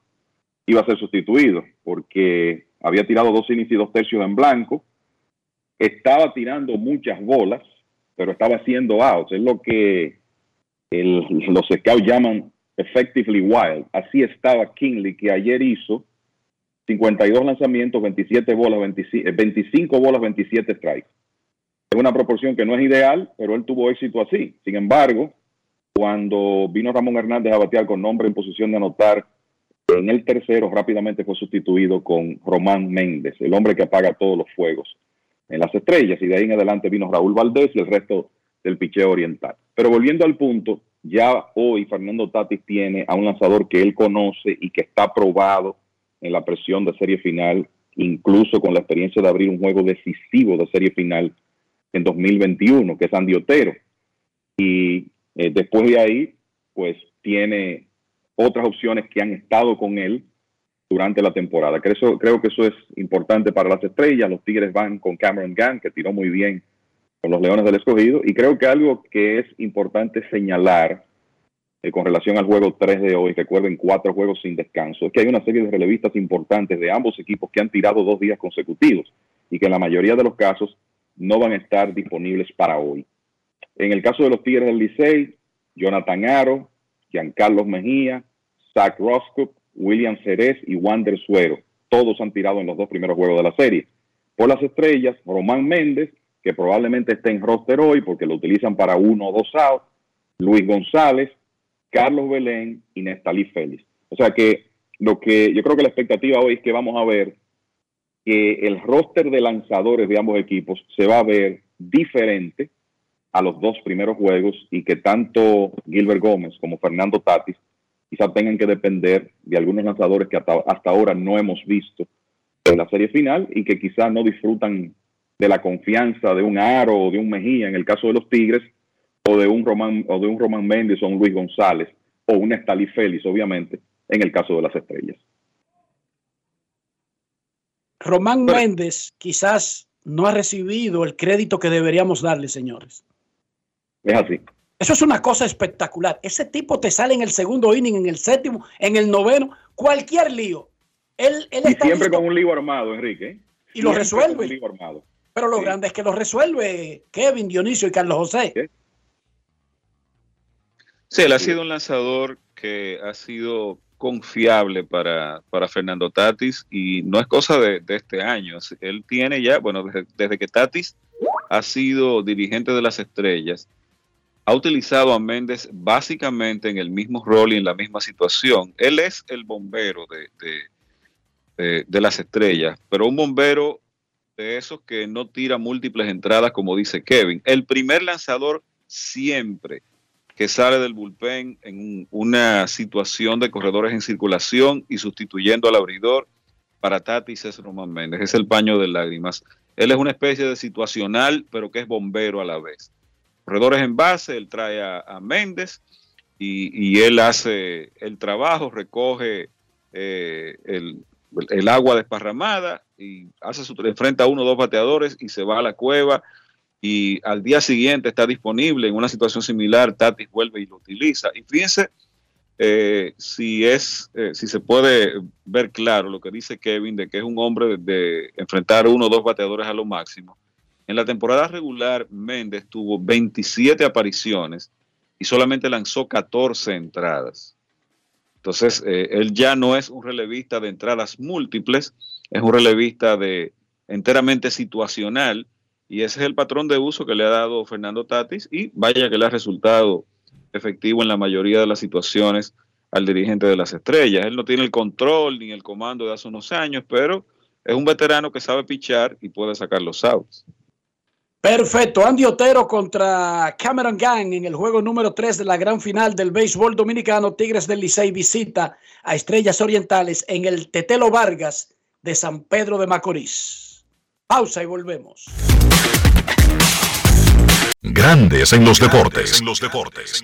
iba a ser sustituido porque había tirado dos innings y dos tercios en blanco, estaba tirando muchas bolas, pero estaba haciendo outs. Es lo que el- los scouts llaman effectively wild. Así estaba Kinley, que ayer hizo 52 lanzamientos, 27 bolas, 25, eh, 25 bolas, 27 strikes. Es una proporción que no es ideal, pero él tuvo éxito así. Sin embargo, cuando vino Ramón Hernández a batear con nombre en posición de anotar, en el tercero rápidamente fue sustituido con Román Méndez, el hombre que apaga todos los fuegos en las estrellas. Y de ahí en adelante vino Raúl Valdés y el resto del picheo oriental. Pero volviendo al punto, ya hoy Fernando Tatis tiene a un lanzador que él conoce y que está probado en la presión de serie final, incluso con la experiencia de abrir un juego decisivo de serie final en 2021, que es Andy Otero. Y eh, después de ahí, pues tiene otras opciones que han estado con él durante la temporada. Creo, que eso es importante para las estrellas. Los Tigres van con Cameron Gunn, que tiró muy bien con los Leones del Escogido. Y creo que algo que es importante señalar eh, con relación al juego 3 de hoy, recuerden cuatro juegos sin descanso, es que hay una serie de relevistas importantes de ambos equipos que han tirado dos días consecutivos y que en la mayoría de los casos no van a estar disponibles para hoy. En el caso de los Tigres del Licey, Jonathan Aro, Giancarlos Mejía, Zach Roscoe, William Jerez y Wander Suero. Todos han tirado en los dos primeros juegos de la serie. Por las estrellas, Román Méndez, que probablemente esté en roster hoy porque lo utilizan para uno o dos outs, Luis González, Carlos Belén y Nestalí Félix. O sea que lo que yo creo que la expectativa hoy es que vamos a ver que el roster de lanzadores de ambos equipos se va a ver diferente a los dos primeros juegos y que tanto Gilbert Gómez como Fernando Tatis quizás tengan que depender de algunos lanzadores que hasta, hasta ahora no hemos visto en la serie final y que quizás no disfrutan de la confianza de un Aro o de un Mejía en el caso de los Tigres o de un Román o de un Román Méndez o un Luis González o un Estalí Félix obviamente en el caso de las estrellas. Román Méndez quizás no ha recibido el crédito que deberíamos darle, señores. Es así. Eso es una cosa espectacular. Ese tipo te sale en el segundo inning, en el séptimo, en el noveno, cualquier lío. Él, él Y está siempre listo con un lío armado, Enrique. ¿eh? y lo Siempre resuelve. con un lío armado. Pero lo grande es que lo resuelve Kevin, Dionisio y Carlos José. Sí, él ha sido un lanzador que ha sido confiable para, para Fernando Tatis y no es cosa de, de este año. Él tiene ya, bueno, desde, desde que Tatis ha sido dirigente de las estrellas, ha utilizado a Méndez básicamente en el mismo rol y en la misma situación. Él es el bombero de, de- de- las estrellas, pero un bombero de esos que no tira múltiples entradas, como dice Kevin. El primer lanzador siempre que sale del bullpen en un- una situación de corredores en circulación y sustituyendo al abridor para Tatis es Román Méndez, es el paño de lágrimas. Él es una especie de situacional, pero que es bombero a la vez. Corredores en base, él trae a, Méndez y, él hace el trabajo, recoge eh, el, el agua desparramada y hace su, enfrenta a uno o dos bateadores y se va a la cueva y al día siguiente está disponible en una situación similar, Tatis vuelve y lo utiliza. Y fíjense eh, si es, eh, si se puede ver claro lo que dice Kevin de que es un hombre de, de enfrentar uno o dos bateadores a lo máximo. En la temporada regular, Méndez tuvo 27 apariciones y solamente lanzó 14 entradas. Entonces, eh, él ya no es un relevista de entradas múltiples, es un relevista de enteramente situacional y ese es el patrón de uso que le ha dado Fernando Tatis y vaya que le ha resultado efectivo en la mayoría de las situaciones al dirigente de las estrellas. Él no tiene el control ni el comando de hace unos años, pero es un veterano que sabe pichar y puede sacar los outs. Perfecto. Andy Otero contra Cameron Gang en el juego número 3 de la gran final del béisbol dominicano. Tigres del Licey visita a Estrellas Orientales en el Tetelo Vargas de San Pedro de Macorís. Pausa y volvemos. Grandes en los deportes. En los deportes.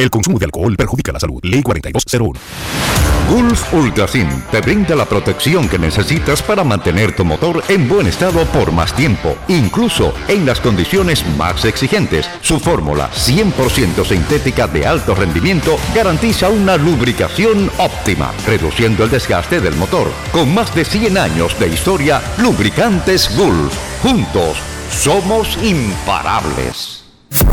El consumo de alcohol perjudica la salud. Ley 4201. Gulf Ultrasin te brinda la protección que necesitas para mantener tu motor en buen estado por más tiempo, incluso en las condiciones más exigentes. Su fórmula 100% sintética de alto rendimiento garantiza una lubricación óptima, reduciendo el desgaste del motor. Con más de 100 años de historia, Lubricantes Gulf. Juntos somos imparables.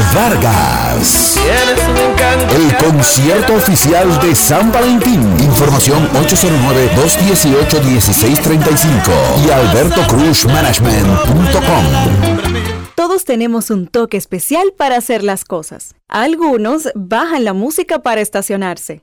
Luis Vargas. El Concierto oficial de San Valentín. Información 809-218-1635 y albertocruzmanagement.com. Todos tenemos un toque especial para hacer las cosas. Algunos bajan la música para estacionarse.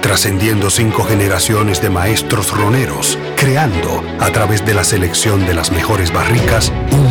trascendiendo cinco generaciones de maestros roneros, creando, a través de la selección de las mejores barricas, un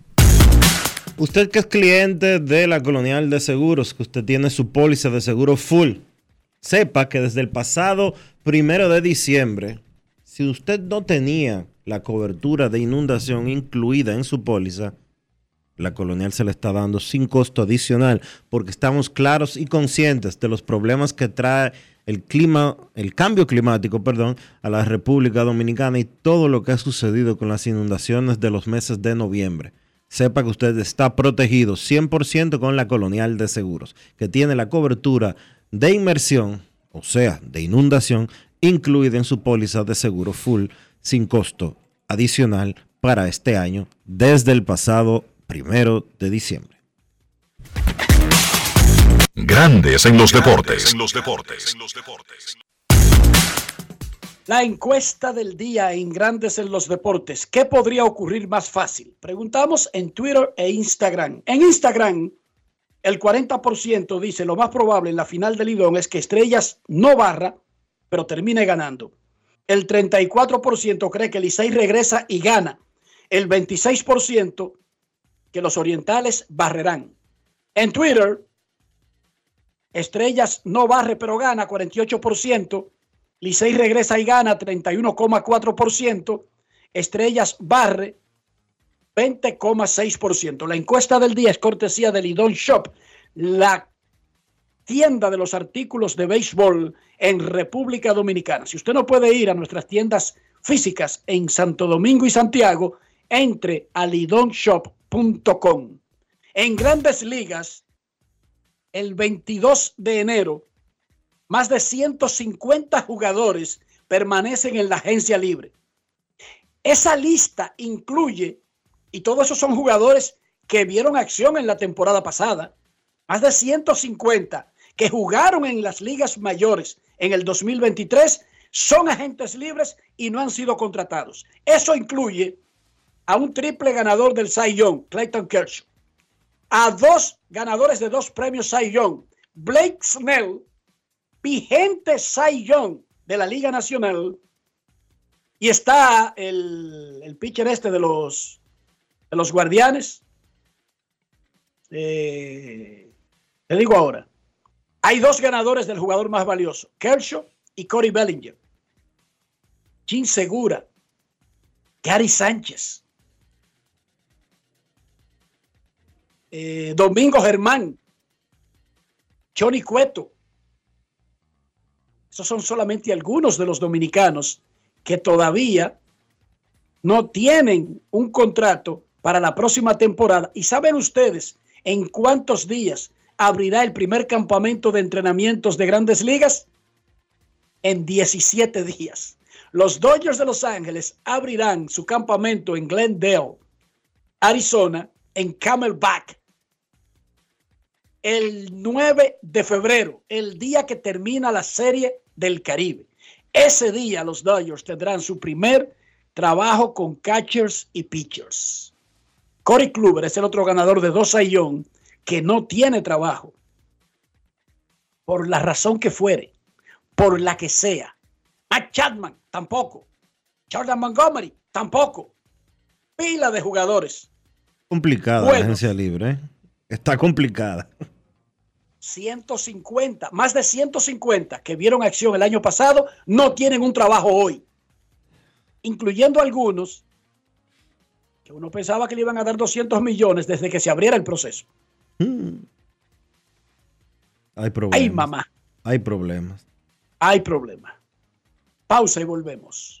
Usted que es cliente de la Colonial de Seguros, que usted tiene su póliza de seguro full, sepa que desde el pasado primero de diciembre, si usted no tenía la cobertura de inundación incluida en su póliza, la Colonial se le está dando sin costo adicional, porque estamos claros y conscientes de los problemas que trae el clima, el cambio climático, perdón, a la República Dominicana y todo lo que ha sucedido con las inundaciones de los meses de noviembre. Sepa que usted está protegido 100% con la Colonial de Seguros, que tiene la cobertura de inmersión, o sea, de inundación, incluida en su póliza de seguro full sin costo adicional para este año desde el pasado primero de diciembre. Grandes en los deportes. La encuesta del día en Grandes en los Deportes. ¿Qué podría ocurrir más fácil? Preguntamos en Twitter e Instagram. En Instagram, el 40% dice lo más probable en la final del Lidón es que Estrellas no barra, pero termine ganando. El 34% cree que Licey regresa y gana. El 26% que los orientales barrerán. En Twitter, Estrellas no barre pero gana 48%. Licey regresa y gana 31,4%. Estrellas barre 20,6%. La encuesta del día es cortesía de Lidon Shop, la tienda de los artículos de béisbol en República Dominicana. Si usted no puede ir a nuestras tiendas físicas en Santo Domingo y Santiago, entre a lidonshop.com. En grandes ligas, el 22 de enero, más de 150 jugadores permanecen en la agencia libre. Esa lista incluye, y todos esos son jugadores que vieron acción en la temporada pasada, más de 150 que jugaron en las ligas mayores en el 2023 son agentes libres y no han sido contratados. Eso incluye a un triple ganador del Cy Young, Clayton Kershaw, a dos ganadores de dos premios Cy Young, Blake Snell, vigente Cy Young de la Liga Nacional, y está el, el pitcher este de los, de los guardianes. Eh, te digo ahora, hay dos ganadores del jugador más valioso, Kershaw y Corey Bellinger. Jim Segura, Gary Sánchez, eh, Domingo Germán, Johnny Cueto. Esos son solamente algunos de los dominicanos que todavía no tienen un contrato para la próxima temporada. ¿Y saben ustedes en cuántos días abrirá el primer campamento de entrenamientos de grandes ligas? En 17 días. Los Dodgers de Los Ángeles abrirán su campamento en Glendale, Arizona, en Camelback, el 9 de febrero, el día que termina la serie del Caribe. Ese día los Dodgers tendrán su primer trabajo con catchers y pitchers. Corey Kluber es el otro ganador de dos ayón que no tiene trabajo. Por la razón que fuere. por la que sea. Matt Chapman, tampoco. Jordan Montgomery, tampoco. Pila de jugadores. Complicada la agencia libre. Está complicada. 150, más de 150 que vieron acción el año pasado, no tienen un trabajo hoy. Incluyendo algunos que uno pensaba que le iban a dar 200 millones desde que se abriera el proceso. Hay problemas. Ay, mamá. Hay problemas. Hay problemas. Pausa y volvemos.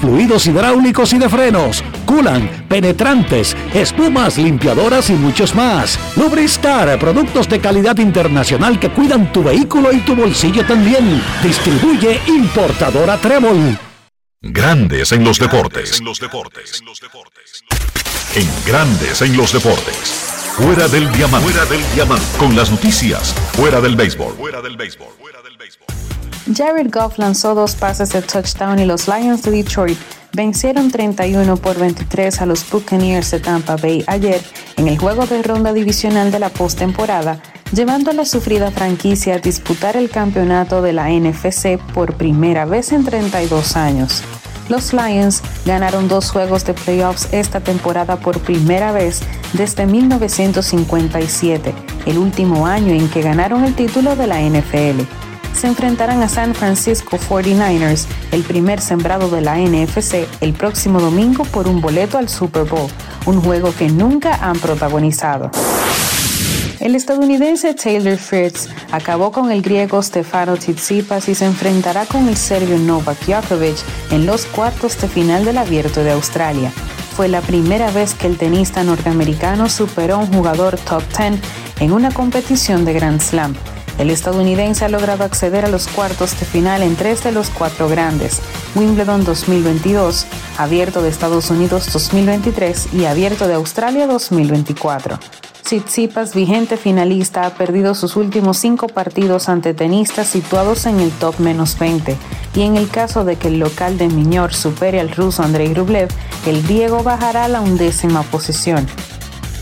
fluidos hidráulicos y de frenos, culan, penetrantes, espumas, limpiadoras y muchos más. Lubristar, productos de calidad internacional que cuidan tu vehículo y tu bolsillo también. Distribuye importadora Trébol. Grandes en los deportes. En Grandes en los deportes. Fuera del diamante. Fuera del diamante. Con las noticias. Fuera del béisbol. Fuera del béisbol. Jared Goff lanzó dos pases de touchdown y los Lions de Detroit vencieron 31 por 23 a los Buccaneers de Tampa Bay ayer en el juego de ronda divisional de la postemporada, llevando a la sufrida franquicia a disputar el campeonato de la NFC por primera vez en 32 años. Los Lions ganaron dos juegos de playoffs esta temporada por primera vez desde 1957, el último año en que ganaron el título de la NFL se enfrentarán a San Francisco 49ers, el primer sembrado de la NFC, el próximo domingo por un boleto al Super Bowl, un juego que nunca han protagonizado. El estadounidense Taylor Fritz acabó con el griego Stefano Tsitsipas y se enfrentará con el serbio Novak Djokovic en los cuartos de final del Abierto de Australia. Fue la primera vez que el tenista norteamericano superó a un jugador top 10 en una competición de Grand Slam. El estadounidense ha logrado acceder a los cuartos de final en tres de los cuatro grandes, Wimbledon 2022, Abierto de Estados Unidos 2023 y Abierto de Australia 2024. Tsitsipas, vigente finalista, ha perdido sus últimos cinco partidos ante tenistas situados en el top menos 20. Y en el caso de que el local de Miñor supere al ruso Andrei Rublev, el griego bajará a la undécima posición.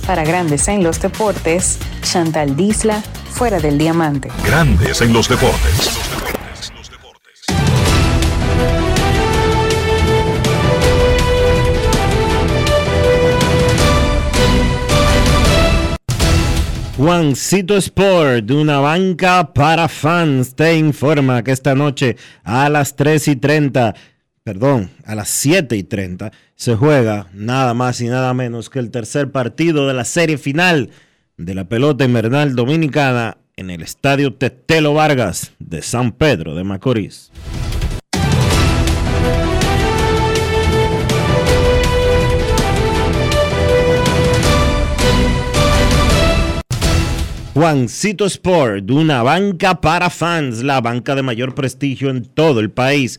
Para Grandes en los Deportes, Chantal Disla, fuera del diamante. Grandes en los deportes. Juancito Sport, una banca para fans, te informa que esta noche a las 3 y 30, perdón, a las 7 y 30, se juega nada más y nada menos que el tercer partido de la serie final de la pelota invernal dominicana en el estadio Tetelo Vargas de San Pedro de Macorís. Juancito Sport, una banca para fans, la banca de mayor prestigio en todo el país,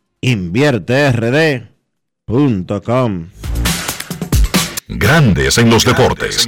InvierteRD.com Grandes en los deportes.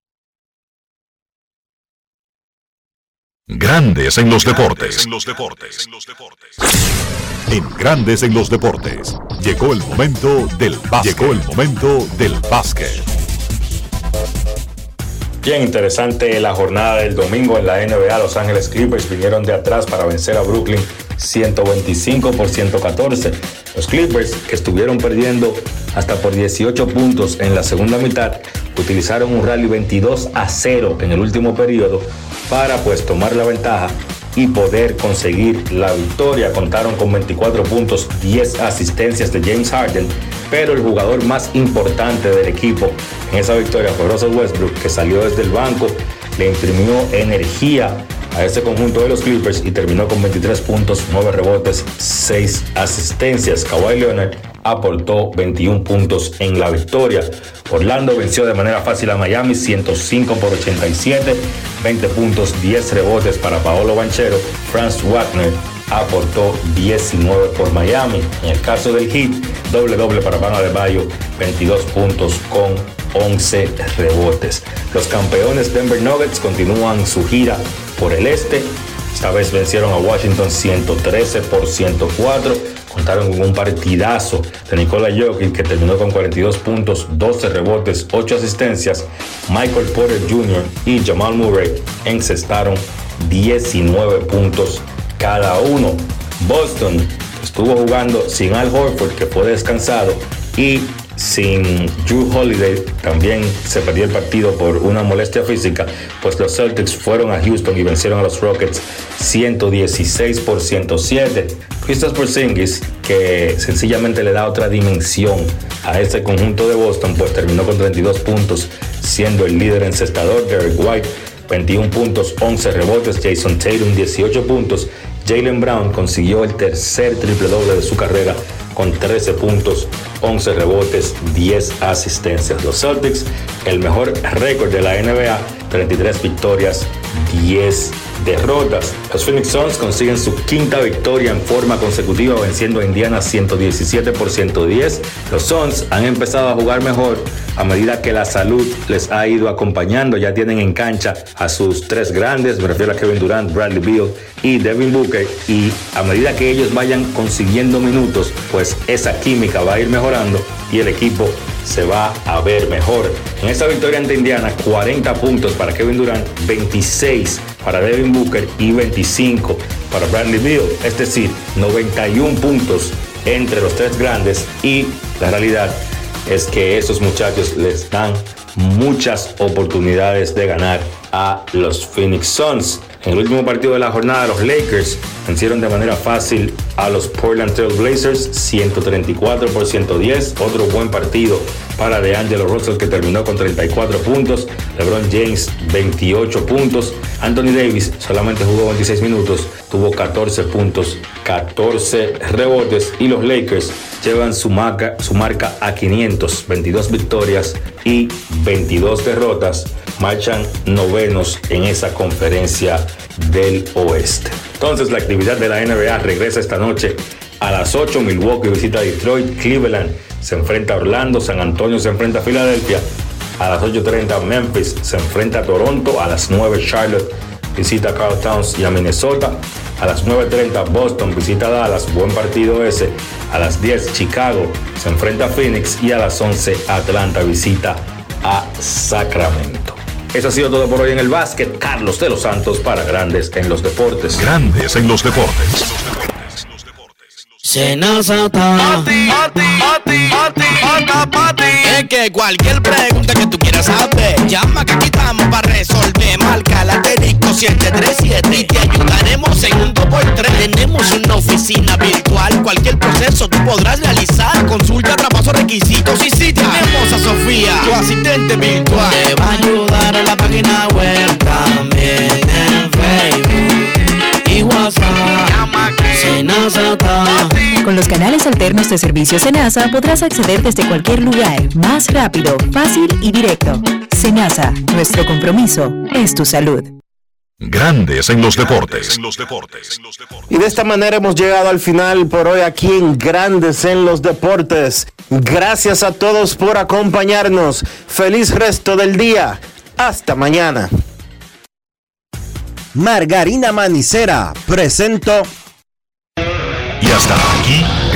Grandes en los deportes. En Grandes en los deportes. Llegó el momento del básquet. Llegó el momento del básquet. Bien interesante la jornada del domingo en la NBA. Los Ángeles Clippers vinieron de atrás para vencer a Brooklyn 125 por 114. Los Clippers, que estuvieron perdiendo hasta por 18 puntos en la segunda mitad, utilizaron un rally 22 a 0 en el último periodo para pues tomar la ventaja y poder conseguir la victoria. Contaron con 24 puntos, 10 asistencias de James Harden, pero el jugador más importante del equipo en esa victoria fue Russell Westbrook, que salió desde el banco, le imprimió energía a ese conjunto de los Clippers y terminó con 23 puntos, 9 rebotes, 6 asistencias. Kawhi Leonard aportó 21 puntos en la victoria. Orlando venció de manera fácil a Miami 105 por 87, 20 puntos, 10 rebotes para Paolo Banchero. Franz Wagner aportó 19 por Miami. En el caso del Heat, doble doble para Bama de Bayo, 22 puntos con 11 rebotes. Los campeones Denver Nuggets continúan su gira por el este. Esta vez vencieron a Washington 113 por 104. Contaron con un partidazo de Nikola Jokic que terminó con 42 puntos, 12 rebotes, 8 asistencias. Michael Porter Jr. y Jamal Murray encestaron 19 puntos cada uno. Boston estuvo jugando sin Al Horford, que fue descansado, y sin Drew Holiday, también se perdió el partido por una molestia física, pues los Celtics fueron a Houston y vencieron a los Rockets 116 por 107. Christopher Porzingis, que sencillamente le da otra dimensión a este conjunto de Boston, pues terminó con 32 puntos, siendo el líder encestador. Derek White, 21 puntos, 11 rebotes. Jason Tatum, 18 puntos. Jalen Brown consiguió el tercer triple doble de su carrera con 13 puntos, 11 rebotes, 10 asistencias. Los Celtics, el mejor récord de la NBA, 33 victorias, 10 derrotas. Los Phoenix Suns consiguen su quinta victoria en forma consecutiva venciendo a Indiana 117 por 110. Los Suns han empezado a jugar mejor a medida que la salud les ha ido acompañando. Ya tienen en cancha a sus tres grandes, me refiero a Kevin Durant, Bradley Beal y Devin Booker. Y a medida que ellos vayan consiguiendo minutos, pues esa química va a ir mejorando y el equipo se va a ver mejor. En esta victoria ante Indiana, 40 puntos para Kevin Durant, 26 para Devin Booker y 25 para Bradley Beal. Es decir, 91 puntos entre los tres grandes y la realidad es que esos muchachos les dan muchas oportunidades de ganar a los Phoenix Suns. En el último partido de la jornada, los Lakers vencieron de manera fácil a los Portland Trail Blazers 134 por 110. Otro buen partido para DeAngelo Russell que terminó con 34 puntos. LeBron James 28 puntos. Anthony Davis solamente jugó 26 minutos, tuvo 14 puntos, 14 rebotes y los Lakers llevan su marca, su marca a 500, 22 victorias y 22 derrotas. Marchan novenos en esa conferencia del oeste. Entonces la actividad de la NBA regresa esta noche a las 8. Milwaukee visita Detroit, Cleveland se enfrenta a Orlando, San Antonio se enfrenta a Filadelfia. A las 8.30 Memphis se enfrenta a Toronto, a las 9 Charlotte visita a Carl Towns y a Minnesota. A las 9.30 Boston visita a Dallas, buen partido ese. A las 10 Chicago se enfrenta a Phoenix y a las 11 Atlanta visita a Sacramento. Eso ha sido todo por hoy en el básquet. Carlos de los Santos para Grandes en los Deportes. Grandes en los Deportes. Senazata. Es que cualquier pregunta que tú quieras saber, llama que aquí estamos para resolver. Marca la asterisco 737 y te ayudaremos en un 2x3. Tenemos una oficina virtual, cualquier proceso tú podrás realizar. Consulta, traspaso, requisitos y si tenemos a Sofía, tu asistente virtual. Alternos de servicio Senasa podrás acceder desde cualquier lugar, más rápido, fácil y directo. Senasa, nuestro compromiso es tu salud. Grandes en los deportes. Y de esta manera hemos llegado al final por hoy aquí en Grandes en los Deportes. Gracias a todos por acompañarnos. Feliz resto del día. Hasta mañana. Margarina Manicera presento. Y hasta aquí,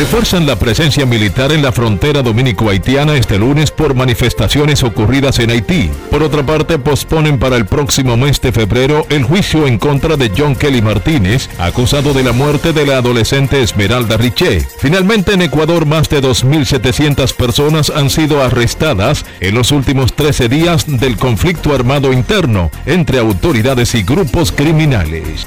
Refuerzan la presencia militar en la frontera dominico-haitiana este lunes por manifestaciones ocurridas en Haití. Por otra parte, posponen para el próximo mes de febrero el juicio en contra de John Kelly Martínez, acusado de la muerte de la adolescente Esmeralda Riché. Finalmente, en Ecuador, más de 2.700 personas han sido arrestadas en los últimos 13 días del conflicto armado interno entre autoridades y grupos criminales.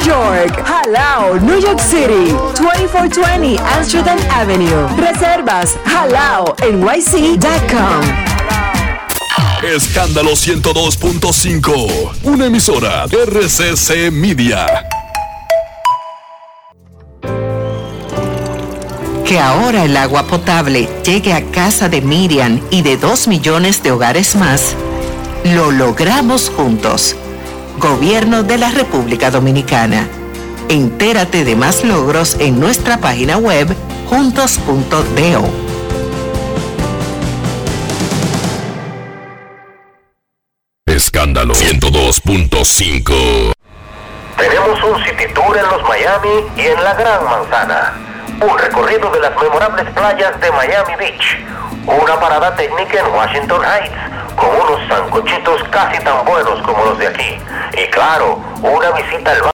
York. Jalao, New York City. 2420 Amsterdam Avenue. Reservas jalao nyc.com. Escándalo 102.5, una emisora RCC Media. Que ahora el agua potable llegue a casa de Miriam y de dos millones de hogares más, lo logramos juntos. Gobierno de la República Dominicana. Entérate de más logros en nuestra página web juntos.do. Escándalo 102.5. Tenemos un City Tour en los Miami y en la Gran Manzana. Un recorrido de las memorables playas de Miami Beach. Una parada técnica en Washington Heights con unos sancochitos casi tan buenos como los de aquí. Y claro, una visita al